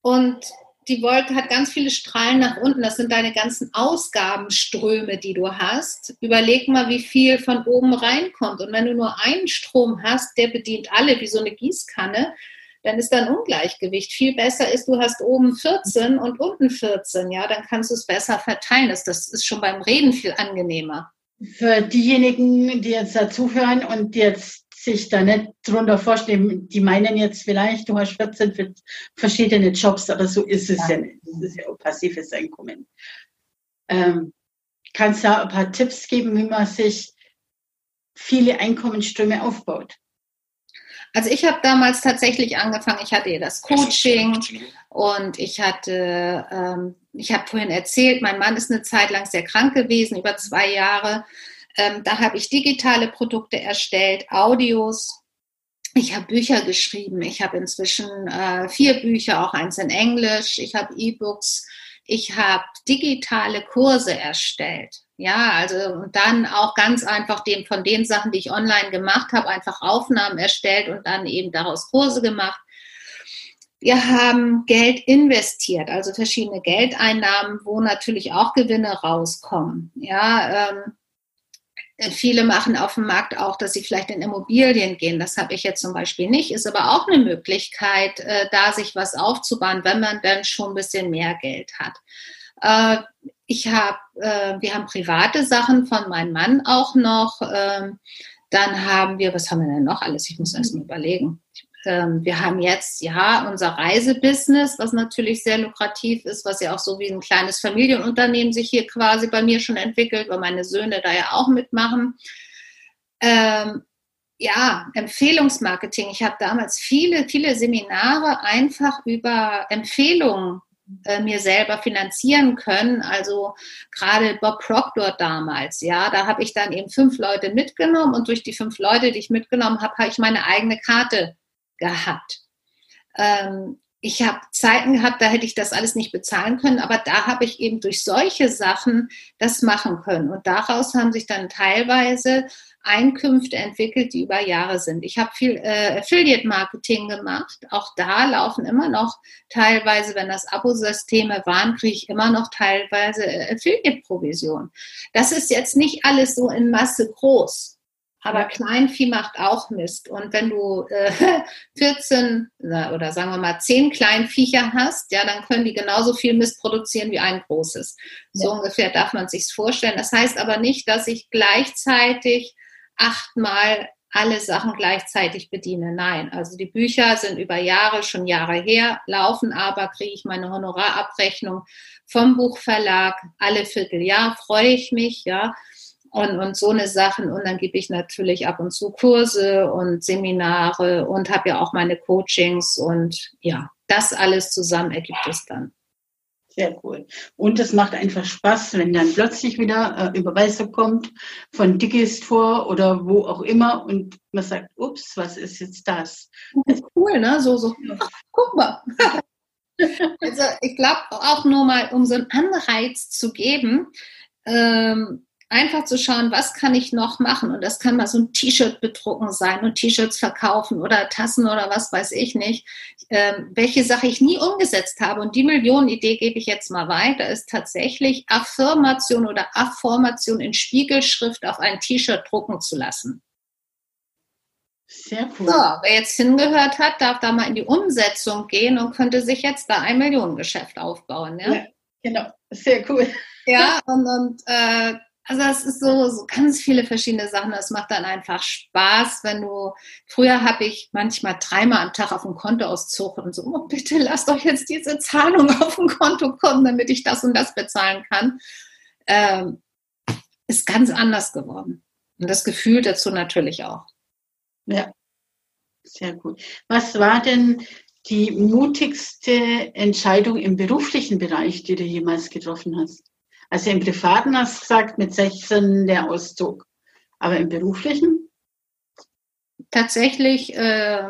und die Wolke hat ganz viele Strahlen nach unten, das sind deine ganzen Ausgabenströme, die du hast. Überleg mal, wie viel von oben reinkommt. Und wenn du nur einen Strom hast, der bedient alle wie so eine Gießkanne, dann ist da ein Ungleichgewicht. Viel besser ist, du hast oben 14 und unten 14, ja, dann kannst du es besser verteilen. Das, das ist schon beim Reden viel angenehmer. Für diejenigen, die jetzt dazuhören und jetzt sich da nicht drunter vorstellen, die meinen jetzt vielleicht, du hast 14 für verschiedene Jobs, aber so ist es ja, ja nicht. Das ist ja auch passives Einkommen. Ähm, kannst du da ein paar Tipps geben, wie man sich viele Einkommensströme aufbaut? Also ich habe damals tatsächlich angefangen, ich hatte das Coaching und ich hatte, ähm, ich habe vorhin erzählt, mein Mann ist eine Zeit lang sehr krank gewesen, über zwei Jahre. Ähm, da habe ich digitale Produkte erstellt, Audios. Ich habe Bücher geschrieben. Ich habe inzwischen äh, vier Bücher, auch eins in Englisch. Ich habe E-Books. Ich habe digitale Kurse erstellt. Ja, also und dann auch ganz einfach dem, von den Sachen, die ich online gemacht habe, einfach Aufnahmen erstellt und dann eben daraus Kurse gemacht. Wir haben Geld investiert, also verschiedene Geldeinnahmen, wo natürlich auch Gewinne rauskommen. Ja, ähm, viele machen auf dem Markt auch, dass sie vielleicht in Immobilien gehen. Das habe ich jetzt zum Beispiel nicht. Ist aber auch eine Möglichkeit, äh, da sich was aufzubauen, wenn man dann schon ein bisschen mehr Geld hat. Äh, ich habe, äh, wir haben private Sachen von meinem Mann auch noch. Ähm, dann haben wir, was haben wir denn noch alles? Ich muss erst mal überlegen. Ähm, wir haben jetzt ja unser Reisebusiness, was natürlich sehr lukrativ ist, was ja auch so wie ein kleines Familienunternehmen sich hier quasi bei mir schon entwickelt, weil meine Söhne da ja auch mitmachen. Ähm, ja, Empfehlungsmarketing. Ich habe damals viele, viele Seminare einfach über Empfehlungen äh, mir selber finanzieren können. Also gerade Bob Proctor damals, ja, da habe ich dann eben fünf Leute mitgenommen und durch die fünf Leute, die ich mitgenommen habe, habe ich meine eigene Karte gehabt. Ähm, ich habe Zeiten gehabt, da hätte ich das alles nicht bezahlen können, aber da habe ich eben durch solche Sachen das machen können. Und daraus haben sich dann teilweise Einkünfte entwickelt, die über Jahre sind. Ich habe viel äh, Affiliate-Marketing gemacht. Auch da laufen immer noch teilweise, wenn das Abosysteme waren, kriege ich immer noch teilweise äh, Affiliate-Provision. Das ist jetzt nicht alles so in Masse groß. Aber Kleinvieh macht auch Mist. Und wenn du äh, 14 oder sagen wir mal 10 Kleinviecher hast, ja, dann können die genauso viel Mist produzieren wie ein großes. So ja. ungefähr darf man sich vorstellen. Das heißt aber nicht, dass ich gleichzeitig achtmal alle Sachen gleichzeitig bediene. Nein, also die Bücher sind über Jahre, schon Jahre her, laufen aber, kriege ich meine Honorarabrechnung vom Buchverlag alle Vierteljahr, freue ich mich, ja und, und so eine Sachen. Und dann gebe ich natürlich ab und zu Kurse und Seminare und habe ja auch meine Coachings und ja, das alles zusammen ergibt es dann. Sehr cool. Und es macht einfach Spaß, wenn dann plötzlich wieder äh, Überweisung kommt von Digistore oder wo auch immer und man sagt, ups, was ist jetzt das? das ist cool, ne? So, so, ach, guck mal. also ich glaube auch nur mal, um so einen Anreiz zu geben, ähm, einfach zu schauen, was kann ich noch machen? Und das kann mal so ein T-Shirt bedrucken sein und T-Shirts verkaufen oder Tassen oder was weiß ich nicht. Ähm, welche Sache ich nie umgesetzt habe. Und die Millionenidee gebe ich jetzt mal weiter, ist tatsächlich Affirmation oder Affirmation in Spiegelschrift auf ein T-Shirt drucken zu lassen. Sehr cool. So, wer jetzt hingehört hat, darf da mal in die Umsetzung gehen und könnte sich jetzt da ein Millionengeschäft aufbauen. Ja, ja genau. Sehr cool. Ja, und, und äh, also es ist so, so ganz viele verschiedene Sachen. Es macht dann einfach Spaß, wenn du. Früher habe ich manchmal dreimal am Tag auf ein Konto auszog und so, oh, bitte lasst doch jetzt diese Zahlung auf ein Konto kommen, damit ich das und das bezahlen kann. Ähm, ist ganz anders geworden. Und das Gefühl dazu natürlich auch. Ja, sehr gut. Was war denn die mutigste Entscheidung im beruflichen Bereich, die du jemals getroffen hast? Also im Privaten hast du gesagt, mit 16 der Auszug. Aber im beruflichen? Tatsächlich äh,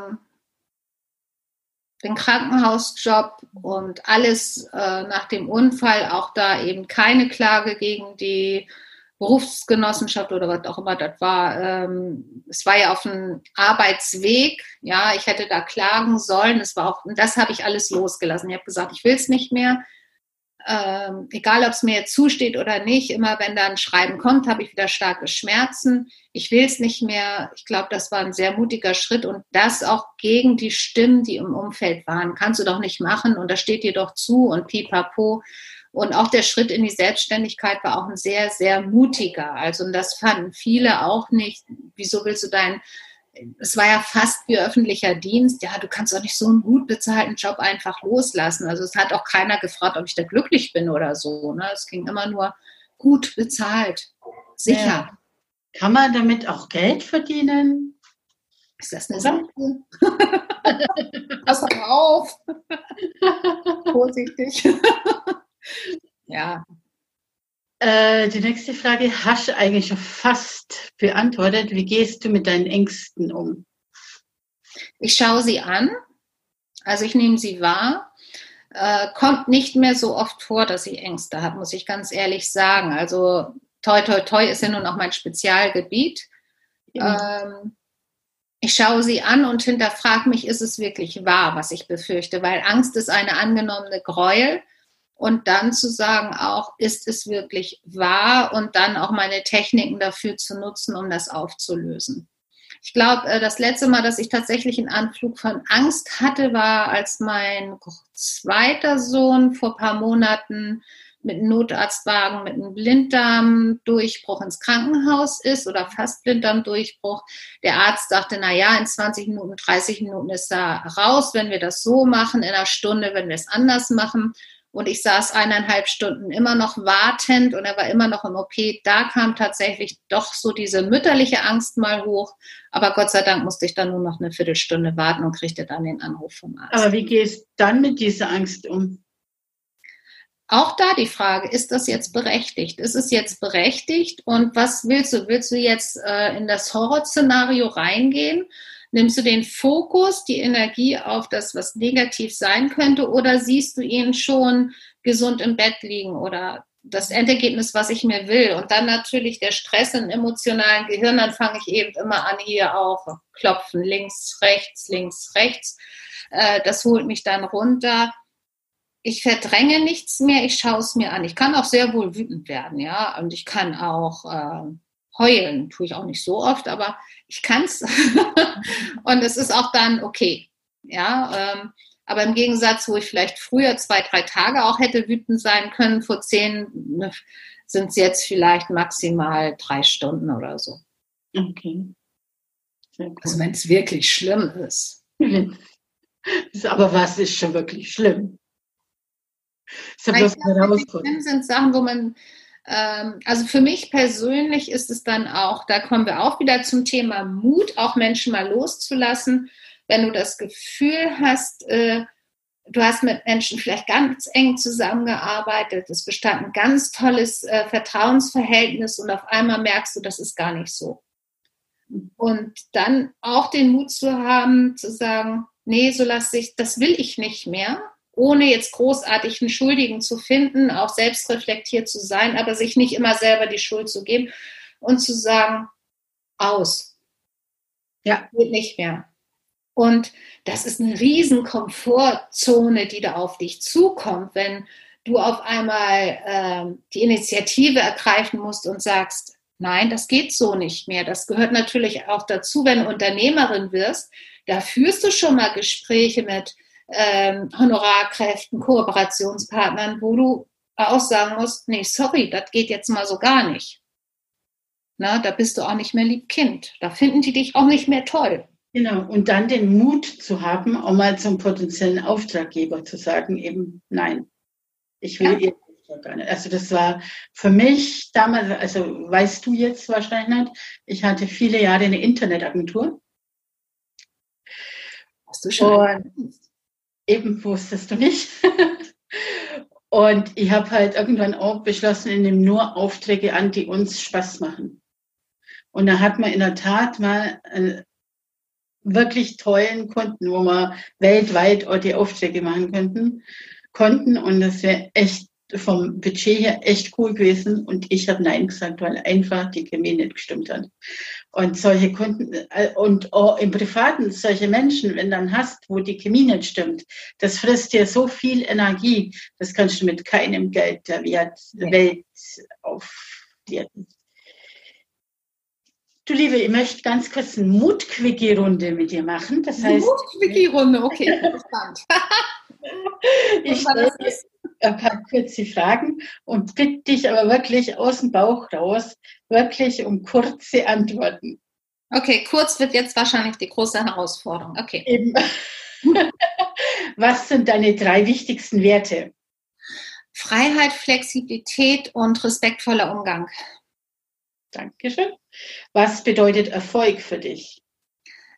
den Krankenhausjob und alles äh, nach dem Unfall, auch da eben keine Klage gegen die Berufsgenossenschaft oder was auch immer das war. Ähm, es war ja auf einem Arbeitsweg. Ja, ich hätte da klagen sollen. Das war auch, das habe ich alles losgelassen. Ich habe gesagt, ich will es nicht mehr. Ähm, egal, ob es mir jetzt zusteht oder nicht, immer wenn da ein Schreiben kommt, habe ich wieder starke Schmerzen. Ich will es nicht mehr. Ich glaube, das war ein sehr mutiger Schritt und das auch gegen die Stimmen, die im Umfeld waren. Kannst du doch nicht machen und da steht dir doch zu und pipapo. Und auch der Schritt in die Selbstständigkeit war auch ein sehr, sehr mutiger. Also, und das fanden viele auch nicht. Wieso willst du deinen, es war ja fast wie öffentlicher Dienst. Ja, du kannst doch nicht so einen gut bezahlten Job einfach loslassen. Also, es hat auch keiner gefragt, ob ich da glücklich bin oder so. Ne? Es ging immer nur gut bezahlt, sicher. Ja. Kann man damit auch Geld verdienen? Ist das eine Sache? Pass mal auf. Vorsichtig. Ja. Äh, die nächste Frage hast du eigentlich schon fast beantwortet. Wie gehst du mit deinen Ängsten um? Ich schaue sie an, also ich nehme sie wahr. Äh, kommt nicht mehr so oft vor, dass ich Ängste habe, muss ich ganz ehrlich sagen. Also toi toi toi ist ja nun auch mein Spezialgebiet. Ja. Ähm, ich schaue sie an und hinterfrage mich, ist es wirklich wahr, was ich befürchte? Weil Angst ist eine angenommene Gräuel und dann zu sagen auch, ist es wirklich wahr und dann auch meine Techniken dafür zu nutzen, um das aufzulösen. Ich glaube, äh, das letzte Mal, dass ich tatsächlich einen Anflug von Angst hatte, war, als mein zweiter Sohn vor paar Monaten mit einem Notarztwagen mit einem Blinddarmdurchbruch ins Krankenhaus ist oder fast Blinddarmdurchbruch. Der Arzt sagte, na ja, in 20 Minuten, 30 Minuten ist er raus, wenn wir das so machen, in einer Stunde, wenn wir es anders machen. Und ich saß eineinhalb Stunden immer noch wartend und er war immer noch im OP. Da kam tatsächlich doch so diese mütterliche Angst mal hoch. Aber Gott sei Dank musste ich dann nur noch eine Viertelstunde warten und kriegte dann den Anruf vom Arzt. Aber wie gehst du dann mit dieser Angst um? Auch da die Frage, ist das jetzt berechtigt? Ist es jetzt berechtigt? Und was willst du? Willst du jetzt äh, in das Horrorszenario reingehen? Nimmst du den Fokus, die Energie auf das, was negativ sein könnte, oder siehst du ihn schon gesund im Bett liegen oder das Endergebnis, was ich mir will? Und dann natürlich der Stress im emotionalen Gehirn, dann fange ich eben immer an, hier auch klopfen, links, rechts, links, rechts. Äh, das holt mich dann runter. Ich verdränge nichts mehr, ich schaue es mir an. Ich kann auch sehr wohl wütend werden, ja, und ich kann auch äh, heulen, tue ich auch nicht so oft, aber ich kann es. und es ist auch dann okay. Ja, ähm, aber im Gegensatz, wo ich vielleicht früher zwei, drei Tage auch hätte wütend sein können, vor zehn ne, sind es jetzt vielleicht maximal drei Stunden oder so. Okay. Also wenn es wirklich schlimm ist. aber was ist schon wirklich schlimm? Das ist ja schlimm sind Sachen, wo man also für mich persönlich ist es dann auch, da kommen wir auch wieder zum Thema Mut, auch Menschen mal loszulassen. Wenn du das Gefühl hast, äh, du hast mit Menschen vielleicht ganz eng zusammengearbeitet, es bestand ein ganz tolles äh, Vertrauensverhältnis und auf einmal merkst du, das ist gar nicht so. Und dann auch den Mut zu haben, zu sagen, nee, so lasse ich, das will ich nicht mehr ohne jetzt großartig einen Schuldigen zu finden, auch selbstreflektiert zu sein, aber sich nicht immer selber die Schuld zu geben und zu sagen, aus. Ja. Geht nicht mehr. Und das ist eine riesen Komfortzone, die da auf dich zukommt, wenn du auf einmal äh, die Initiative ergreifen musst und sagst, nein, das geht so nicht mehr. Das gehört natürlich auch dazu, wenn du Unternehmerin wirst. Da führst du schon mal Gespräche mit ähm, Honorarkräften, Kooperationspartnern, wo du auch sagen musst, nee, sorry, das geht jetzt mal so gar nicht. Na, da bist du auch nicht mehr lieb Kind. Da finden die dich auch nicht mehr toll. Genau, und dann den Mut zu haben, auch mal zum potenziellen Auftraggeber zu sagen, eben nein, ich will ja. Also das war für mich damals, also weißt du jetzt wahrscheinlich nicht, ich hatte viele Jahre eine Internetagentur. Hast du schon? Und eben wusstest du nicht. Und ich habe halt irgendwann auch beschlossen, ich nehme nur Aufträge an, die uns Spaß machen. Und da hat man in der Tat mal einen wirklich tollen Kunden, wo wir weltweit auch die Aufträge machen könnten, konnten. Und das wäre echt vom Budget her echt cool gewesen. Und ich habe Nein gesagt, weil einfach die Chemie nicht gestimmt hat. Und solche Kunden äh, und auch im Privaten solche Menschen, wenn dann hast, wo die Chemie nicht stimmt, das frisst dir so viel Energie, das kannst du mit keinem Geld der Welt aufwerten. Du Liebe, ich möchte ganz kurz eine Mutquickie-Runde mit dir machen. Das heißt, Mutquickie-Runde, okay, gespannt. ich stelle ein paar kurze Fragen und bitte dich aber wirklich aus dem Bauch raus, wirklich um kurze Antworten. Okay, kurz wird jetzt wahrscheinlich die große Herausforderung. Okay. Eben. Was sind deine drei wichtigsten Werte? Freiheit, Flexibilität und respektvoller Umgang. Dankeschön. Was bedeutet Erfolg für dich?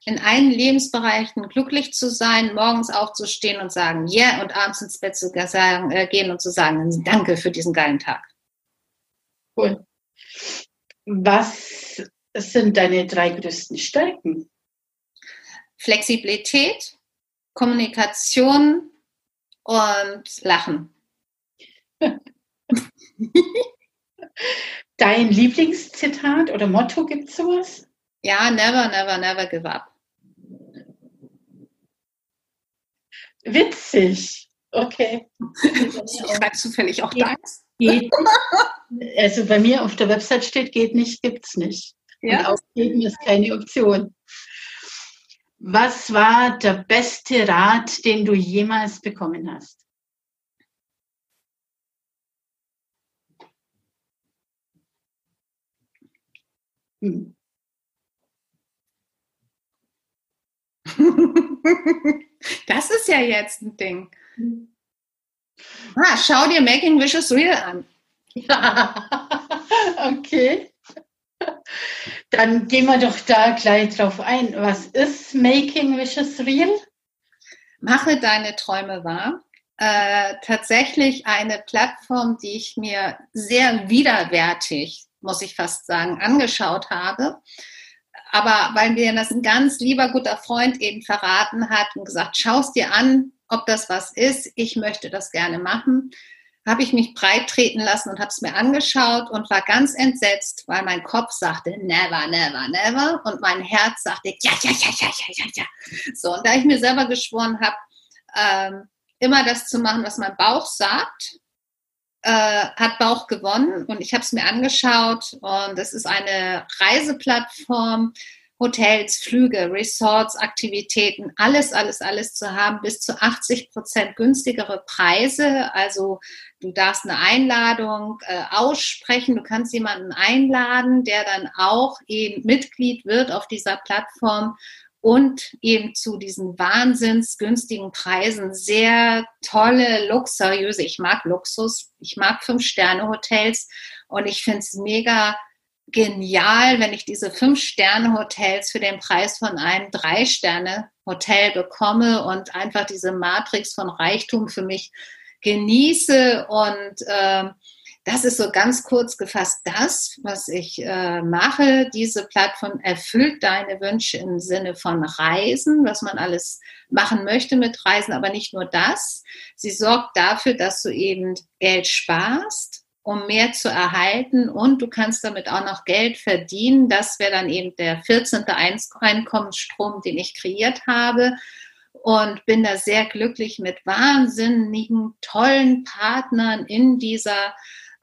In allen Lebensbereichen glücklich zu sein, morgens aufzustehen und sagen, ja, yeah, und abends ins Bett zu sagen, äh, gehen und zu sagen, danke für diesen geilen Tag. Cool. Was sind deine drei größten Stärken? Flexibilität, Kommunikation und Lachen. Dein Lieblingszitat oder Motto gibt es sowas? Ja, never, never, never give up. Witzig. Okay. Ich schreibe zufällig auch deins. Also bei mir auf der Website steht, geht nicht, gibt's nicht. Ja? Und aufgeben ist keine Option. Was war der beste Rat, den du jemals bekommen hast? Hm. Das ist ja jetzt ein Ding. Ah, schau dir Making Wishes Real an. okay. Dann gehen wir doch da gleich drauf ein. Was ist Making Wishes Real? Mache deine Träume wahr. Äh, tatsächlich eine Plattform, die ich mir sehr widerwärtig, muss ich fast sagen, angeschaut habe aber weil mir das ein ganz lieber, guter Freund eben verraten hat und gesagt, schaust dir an, ob das was ist, ich möchte das gerne machen, habe ich mich breit treten lassen und habe es mir angeschaut und war ganz entsetzt, weil mein Kopf sagte, never, never, never. Und mein Herz sagte, ja, ja, ja, ja, ja, ja, ja. So, und da ich mir selber geschworen habe, ähm, immer das zu machen, was mein Bauch sagt, äh, hat Bauch gewonnen und ich habe es mir angeschaut und es ist eine Reiseplattform, Hotels, Flüge, Resorts, Aktivitäten, alles, alles, alles zu haben, bis zu 80 Prozent günstigere Preise. Also du darfst eine Einladung äh, aussprechen, du kannst jemanden einladen, der dann auch eben Mitglied wird auf dieser Plattform und eben zu diesen wahnsinns günstigen Preisen sehr tolle, luxuriöse, ich mag Luxus, ich mag Fünf-Sterne-Hotels und ich finde es mega genial, wenn ich diese Fünf-Sterne-Hotels für den Preis von einem Drei-Sterne-Hotel bekomme und einfach diese Matrix von Reichtum für mich genieße und äh, das ist so ganz kurz gefasst das, was ich äh, mache. Diese Plattform erfüllt deine Wünsche im Sinne von Reisen, was man alles machen möchte mit Reisen, aber nicht nur das. Sie sorgt dafür, dass du eben Geld sparst, um mehr zu erhalten und du kannst damit auch noch Geld verdienen. Das wäre dann eben der 14. Einkommensstrom, den ich kreiert habe und bin da sehr glücklich mit wahnsinnigen, tollen Partnern in dieser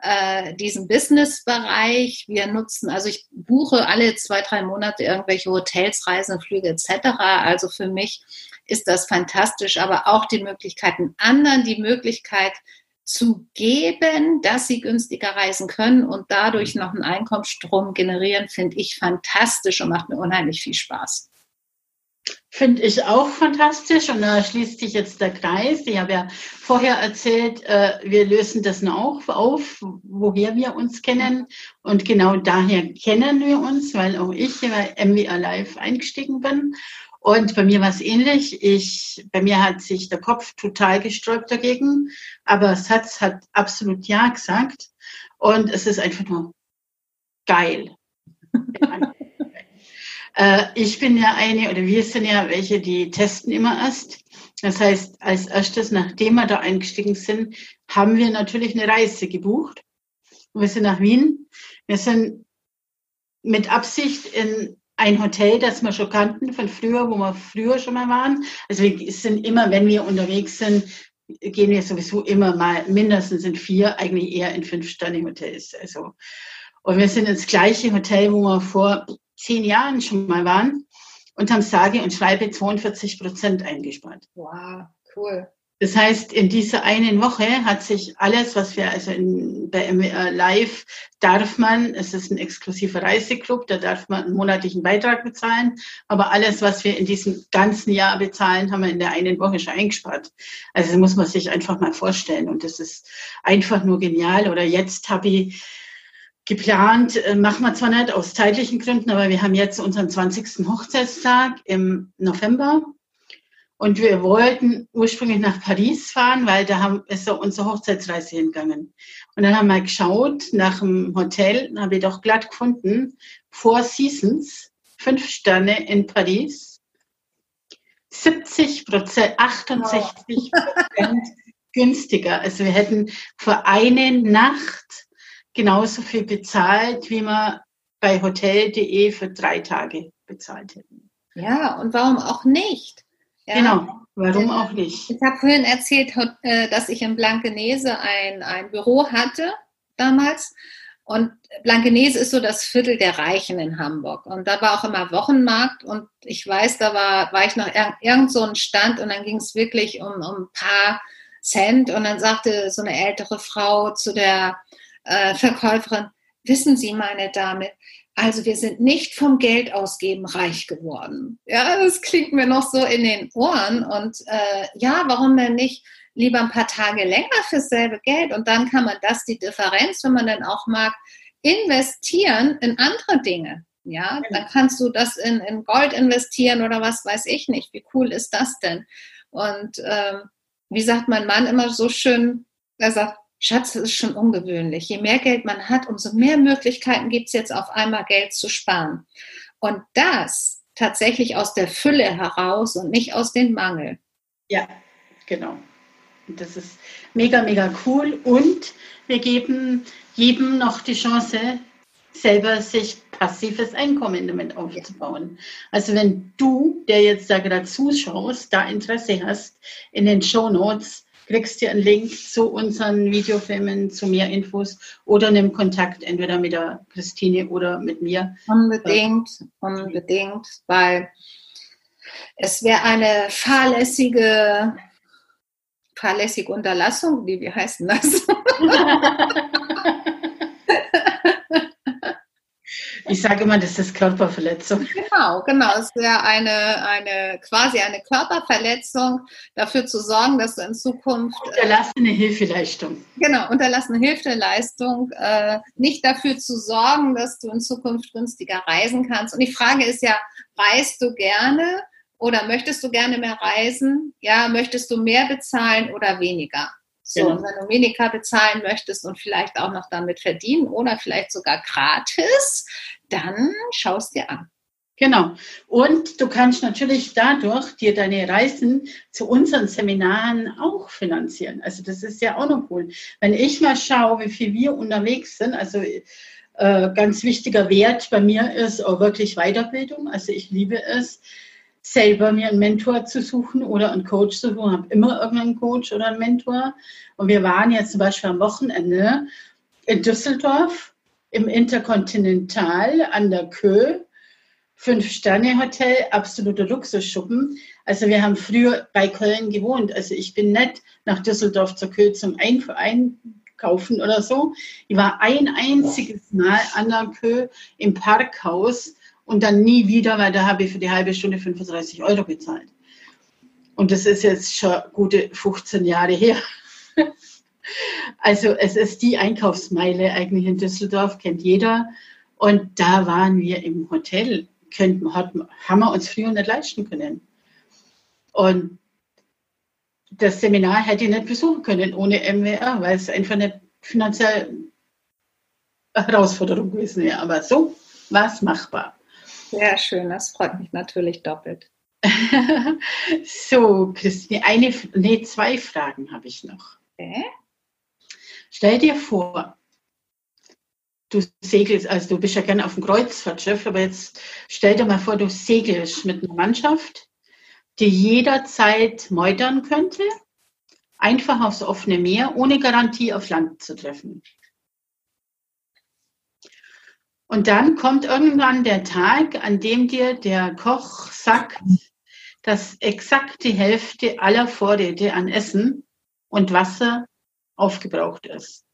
äh, diesen Business-Bereich. Wir nutzen, also ich buche alle zwei, drei Monate irgendwelche Hotels, Reisen, Flüge etc. Also für mich ist das fantastisch, aber auch die Möglichkeiten anderen, die Möglichkeit zu geben, dass sie günstiger reisen können und dadurch noch einen Einkommensstrom generieren, finde ich fantastisch und macht mir unheimlich viel Spaß. Finde ich auch fantastisch und da schließt sich jetzt der Kreis. Ich habe ja vorher erzählt, äh, wir lösen das noch auf, woher wir uns kennen. Und genau daher kennen wir uns, weil auch ich bei MWR Live eingestiegen bin. Und bei mir war es ähnlich. Ich, bei mir hat sich der Kopf total gesträubt dagegen, aber Herz hat absolut Ja gesagt. Und es ist einfach nur geil. Äh, ich bin ja eine, oder wir sind ja welche, die testen immer erst. Das heißt, als erstes, nachdem wir da eingestiegen sind, haben wir natürlich eine Reise gebucht. wir sind nach Wien. Wir sind mit Absicht in ein Hotel, das wir schon kannten von früher, wo wir früher schon mal waren. Also wir sind immer, wenn wir unterwegs sind, gehen wir sowieso immer mal mindestens in vier, eigentlich eher in fünf Sterne Hotels. Also und wir sind ins gleiche Hotel, wo wir vor zehn Jahren schon mal waren und haben sage und schreibe 42 Prozent eingespart. Wow, cool. Das heißt, in dieser einen Woche hat sich alles, was wir also in, bei MWR Live darf man, es ist ein exklusiver Reiseclub, da darf man einen monatlichen Beitrag bezahlen, aber alles, was wir in diesem ganzen Jahr bezahlen, haben wir in der einen Woche schon eingespart. Also das muss man sich einfach mal vorstellen und das ist einfach nur genial. Oder jetzt habe ich geplant, äh, machen wir zwar nicht aus zeitlichen Gründen, aber wir haben jetzt unseren 20. Hochzeitstag im November. Und wir wollten ursprünglich nach Paris fahren, weil da haben, ist so unsere Hochzeitsreise hingegangen. Und dann haben wir geschaut nach dem Hotel, habe ich doch glatt gefunden, Four Seasons, fünf Sterne in Paris, 70 Prozent, 68 Prozent günstiger. Also wir hätten für eine Nacht genauso viel bezahlt, wie wir bei hotel.de für drei Tage bezahlt hätten. Ja, und warum auch nicht? Ja. Genau, warum auch nicht? Ich habe vorhin erzählt, äh, dass ich in Blankenese ein, ein Büro hatte damals. Und Blankenese ist so das Viertel der Reichen in Hamburg. Und da war auch immer Wochenmarkt. Und ich weiß, da war, war ich noch irgend so ein Stand und dann ging es wirklich um, um ein paar Cent. Und dann sagte so eine ältere Frau zu der äh, Verkäuferin, wissen Sie, meine Dame, also wir sind nicht vom Geld ausgeben reich geworden. Ja, das klingt mir noch so in den Ohren. Und äh, ja, warum denn nicht lieber ein paar Tage länger fürs selbe Geld? Und dann kann man das, die Differenz, wenn man dann auch mag, investieren in andere Dinge. Ja, genau. dann kannst du das in, in Gold investieren oder was weiß ich nicht. Wie cool ist das denn? Und ähm, wie sagt mein Mann immer so schön, er sagt, Schatz, das ist schon ungewöhnlich. Je mehr Geld man hat, umso mehr Möglichkeiten gibt es jetzt auf einmal Geld zu sparen. Und das tatsächlich aus der Fülle heraus und nicht aus dem Mangel. Ja, genau. Das ist mega, mega cool. Und wir geben jedem noch die Chance, selber sich passives Einkommen damit aufzubauen. Also wenn du, der jetzt da gerade zuschaust, da Interesse hast, in den Show Notes kriegst du einen Link zu unseren Videofilmen, zu mehr Infos oder nimm Kontakt entweder mit der Christine oder mit mir. Unbedingt, unbedingt, weil es wäre eine fahrlässige, fahrlässige Unterlassung, wie, wie heißt das? Ich sage immer, das ist Körperverletzung. Genau, genau. Es wäre eine, eine, quasi eine Körperverletzung, dafür zu sorgen, dass du in Zukunft. Äh, unterlassene Hilfeleistung. Genau, unterlassene Hilfeleistung. Äh, nicht dafür zu sorgen, dass du in Zukunft günstiger reisen kannst. Und die Frage ist ja, reist du gerne oder möchtest du gerne mehr reisen? Ja, möchtest du mehr bezahlen oder weniger? So, genau. und wenn du weniger bezahlen möchtest und vielleicht auch noch damit verdienen oder vielleicht sogar gratis, dann schaust dir an. Genau. Und du kannst natürlich dadurch dir deine Reisen zu unseren Seminaren auch finanzieren. Also das ist ja auch noch cool. Wenn ich mal schaue, wie viel wir unterwegs sind, also äh, ganz wichtiger Wert bei mir ist auch wirklich Weiterbildung. Also ich liebe es, selber mir einen Mentor zu suchen oder einen Coach zu suchen. Ich habe immer irgendeinen Coach oder einen Mentor. Und wir waren jetzt zum Beispiel am Wochenende in Düsseldorf im Intercontinental an der Kö. Fünf-Sterne-Hotel, absoluter Luxusschuppen. Also wir haben früher bei Köln gewohnt. Also ich bin nicht nach Düsseldorf zur Kö zum Einkaufen oder so. Ich war ein einziges Mal an der Kö im Parkhaus und dann nie wieder, weil da habe ich für die halbe Stunde 35 Euro bezahlt. Und das ist jetzt schon gute 15 Jahre her. Also es ist die Einkaufsmeile eigentlich in Düsseldorf, kennt jeder. Und da waren wir im Hotel, könnten, haben wir uns früher nicht leisten können. Und das Seminar hätte ich nicht besuchen können ohne MWR, weil es einfach eine Herausforderung gewesen wäre. Aber so war es machbar. Sehr schön, das freut mich natürlich doppelt. so, Christine, eine, nee, zwei Fragen habe ich noch. Okay. Stell dir vor, du segelst, also du bist ja gerne auf dem Kreuzfahrtschiff, aber jetzt stell dir mal vor, du segelst mit einer Mannschaft, die jederzeit meutern könnte, einfach aufs offene Meer, ohne Garantie auf Land zu treffen. Und dann kommt irgendwann der Tag, an dem dir der Koch sagt, dass exakt die Hälfte aller Vorräte an Essen und Wasser aufgebraucht ist.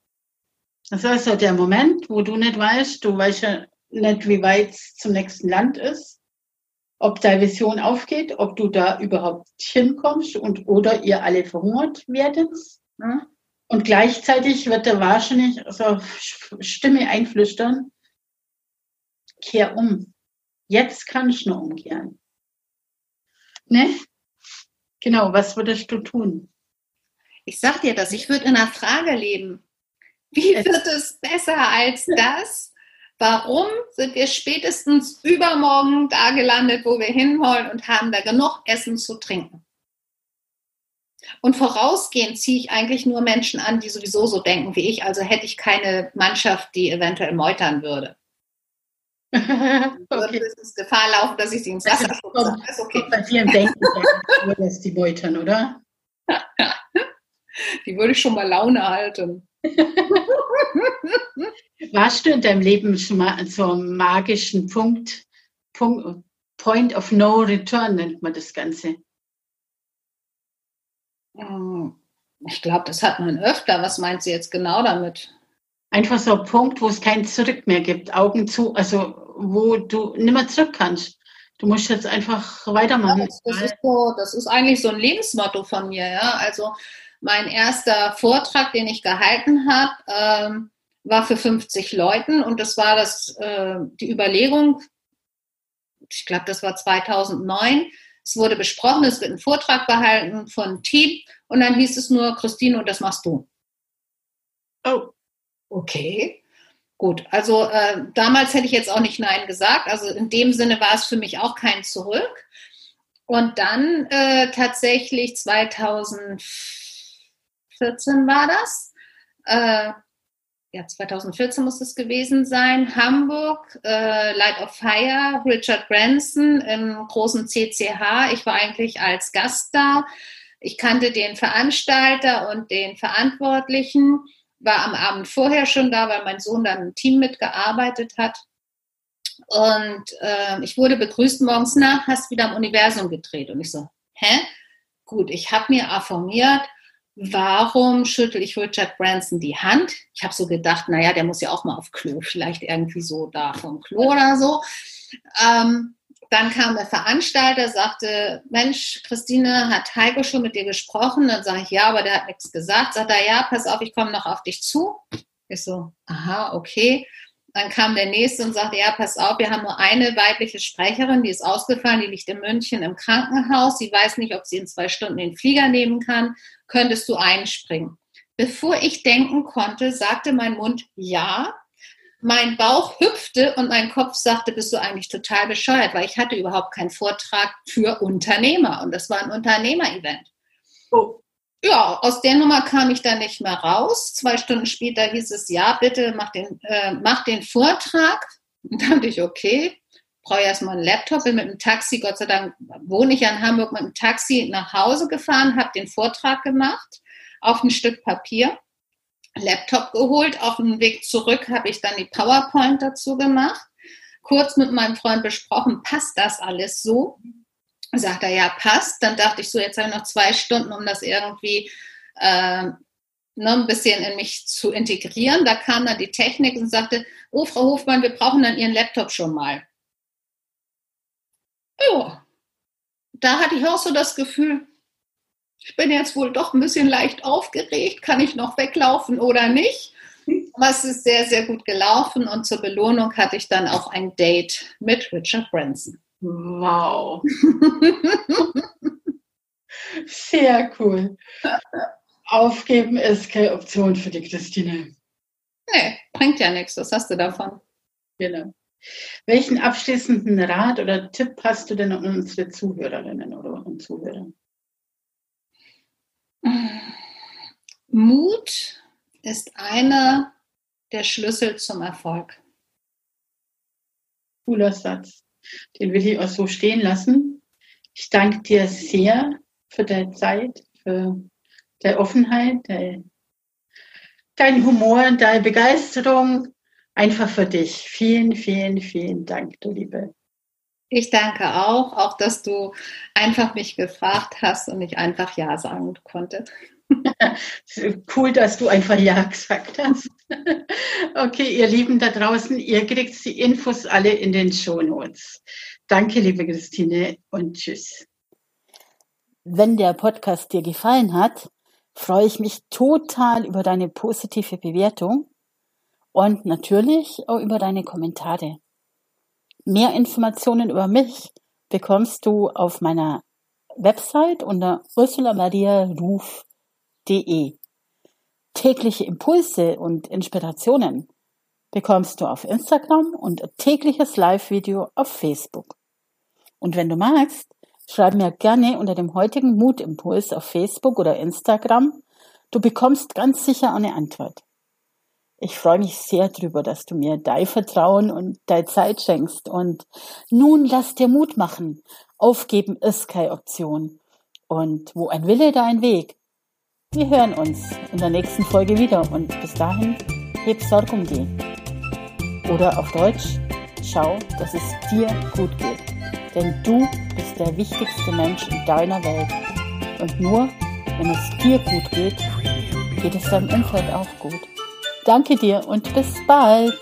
Das ist also der Moment, wo du nicht weißt, du weißt ja nicht, wie weit es zum nächsten Land ist, ob deine Vision aufgeht, ob du da überhaupt hinkommst und oder ihr alle verhungert werdet. Ja? Und gleichzeitig wird der wahrscheinlich so Stimme einflüstern, kehr um. Jetzt kannst du nur umkehren. Ne? Genau, was würdest du tun? Ich sag dir das, ich würde in einer Frage leben. Wie wird es besser als das? Warum sind wir spätestens übermorgen da gelandet, wo wir hinwollen und haben da genug Essen zu trinken? Und vorausgehend ziehe ich eigentlich nur Menschen an, die sowieso so denken wie ich. Also hätte ich keine Mannschaft, die eventuell meutern würde. okay. Würde es Gefahr laufen, dass ich sie ins Wasser schubse. Ist okay. Bei vielen denken, dass die meutern, oder? Die würde ich schon mal Laune halten. Warst du in deinem Leben schon mal einem magischen Punkt, Punkt, Point of No Return nennt man das Ganze? Hm, ich glaube, das hat man öfter. Was meint sie jetzt genau damit? Einfach so ein Punkt, wo es kein Zurück mehr gibt. Augen zu, also wo du nicht mehr zurück kannst. Du musst jetzt einfach weitermachen. Ja, das, das, ist so, das ist eigentlich so ein Lebensmotto von mir. Ja? Also mein erster Vortrag, den ich gehalten habe, ähm, war für 50 Leuten und das war das, äh, die Überlegung, ich glaube, das war 2009. Es wurde besprochen, es wird ein Vortrag behalten von Team und dann hieß es nur, Christine, und das machst du. Oh, okay. Gut, also äh, damals hätte ich jetzt auch nicht Nein gesagt. Also in dem Sinne war es für mich auch kein Zurück. Und dann äh, tatsächlich 2004 2014 war das. Äh, ja, 2014 muss es gewesen sein. Hamburg, äh, Light of Fire, Richard Branson im großen CCH. Ich war eigentlich als Gast da. Ich kannte den Veranstalter und den Verantwortlichen, war am Abend vorher schon da, weil mein Sohn dann im Team mitgearbeitet hat. Und äh, ich wurde begrüßt morgens nach, hast wieder am Universum gedreht. Und ich so, hä? Gut, ich habe mir affirmiert, warum schüttel ich Richard Branson die Hand? Ich habe so gedacht, naja, der muss ja auch mal auf Klo, vielleicht irgendwie so da vom Klo oder so. Ähm, dann kam der Veranstalter, sagte, Mensch, Christine, hat Heiko schon mit dir gesprochen? Dann sage ich, ja, aber der hat nichts gesagt. Sagt er, ja, pass auf, ich komme noch auf dich zu. Ich so, aha, okay. Dann kam der nächste und sagte, ja, pass auf, wir haben nur eine weibliche Sprecherin, die ist ausgefallen, die liegt in München im Krankenhaus. Sie weiß nicht, ob sie in zwei Stunden den Flieger nehmen kann. Könntest du einspringen? Bevor ich denken konnte, sagte mein Mund ja. Mein Bauch hüpfte und mein Kopf sagte, bist du eigentlich total bescheuert, weil ich hatte überhaupt keinen Vortrag für Unternehmer und das war ein Unternehmer-Event. Oh ja, aus der Nummer kam ich dann nicht mehr raus. Zwei Stunden später hieß es, ja, bitte mach den, äh, mach den Vortrag. Und dann dachte ich, okay, brauche erstmal einen Laptop, bin mit dem Taxi, Gott sei Dank wohne ich ja in Hamburg, mit dem Taxi nach Hause gefahren, habe den Vortrag gemacht auf ein Stück Papier, Laptop geholt, auf dem Weg zurück habe ich dann die PowerPoint dazu gemacht, kurz mit meinem Freund besprochen, passt das alles so? Sagt er, ja, passt. Dann dachte ich so, jetzt habe ich noch zwei Stunden, um das irgendwie äh, ne, ein bisschen in mich zu integrieren. Da kam dann die Technik und sagte, oh, Frau Hofmann, wir brauchen dann Ihren Laptop schon mal. da hatte ich auch so das Gefühl, ich bin jetzt wohl doch ein bisschen leicht aufgeregt, kann ich noch weglaufen oder nicht? Aber es ist sehr, sehr gut gelaufen und zur Belohnung hatte ich dann auch ein Date mit Richard Branson. Wow. sehr cool. Aufgeben ist keine Option für die Christine. Nee, bringt ja nichts. Was hast du davon? Genau. Welchen abschließenden Rat oder Tipp hast du denn an unsere Zuhörerinnen oder Zuhörer? Mut ist einer der Schlüssel zum Erfolg. Cooler Satz. Den will ich auch so stehen lassen. Ich danke dir sehr für deine Zeit, für deine Offenheit, dein, dein Humor, deine Begeisterung. Einfach für dich. Vielen, vielen, vielen Dank, du Liebe. Ich danke auch, auch dass du einfach mich gefragt hast und ich einfach Ja sagen konnte. cool, dass du einfach Ja gesagt hast. Okay, ihr Lieben da draußen, ihr kriegt die Infos alle in den Show Notes. Danke, liebe Christine, und tschüss. Wenn der Podcast dir gefallen hat, freue ich mich total über deine positive Bewertung und natürlich auch über deine Kommentare. Mehr Informationen über mich bekommst du auf meiner Website unter ursulamariaruf.de. Tägliche Impulse und Inspirationen bekommst du auf Instagram und tägliches Live-Video auf Facebook. Und wenn du magst, schreib mir gerne unter dem heutigen Mutimpuls auf Facebook oder Instagram. Du bekommst ganz sicher eine Antwort. Ich freue mich sehr drüber, dass du mir dein Vertrauen und deine Zeit schenkst. Und nun lass dir Mut machen. Aufgeben ist keine Option. Und wo ein Wille, da ein Weg. Wir hören uns in der nächsten Folge wieder und bis dahin heb Sorg um die. Oder auf Deutsch, schau, dass es dir gut geht. Denn du bist der wichtigste Mensch in deiner Welt. Und nur wenn es dir gut geht, geht es deinem Umfeld auch gut. Danke dir und bis bald.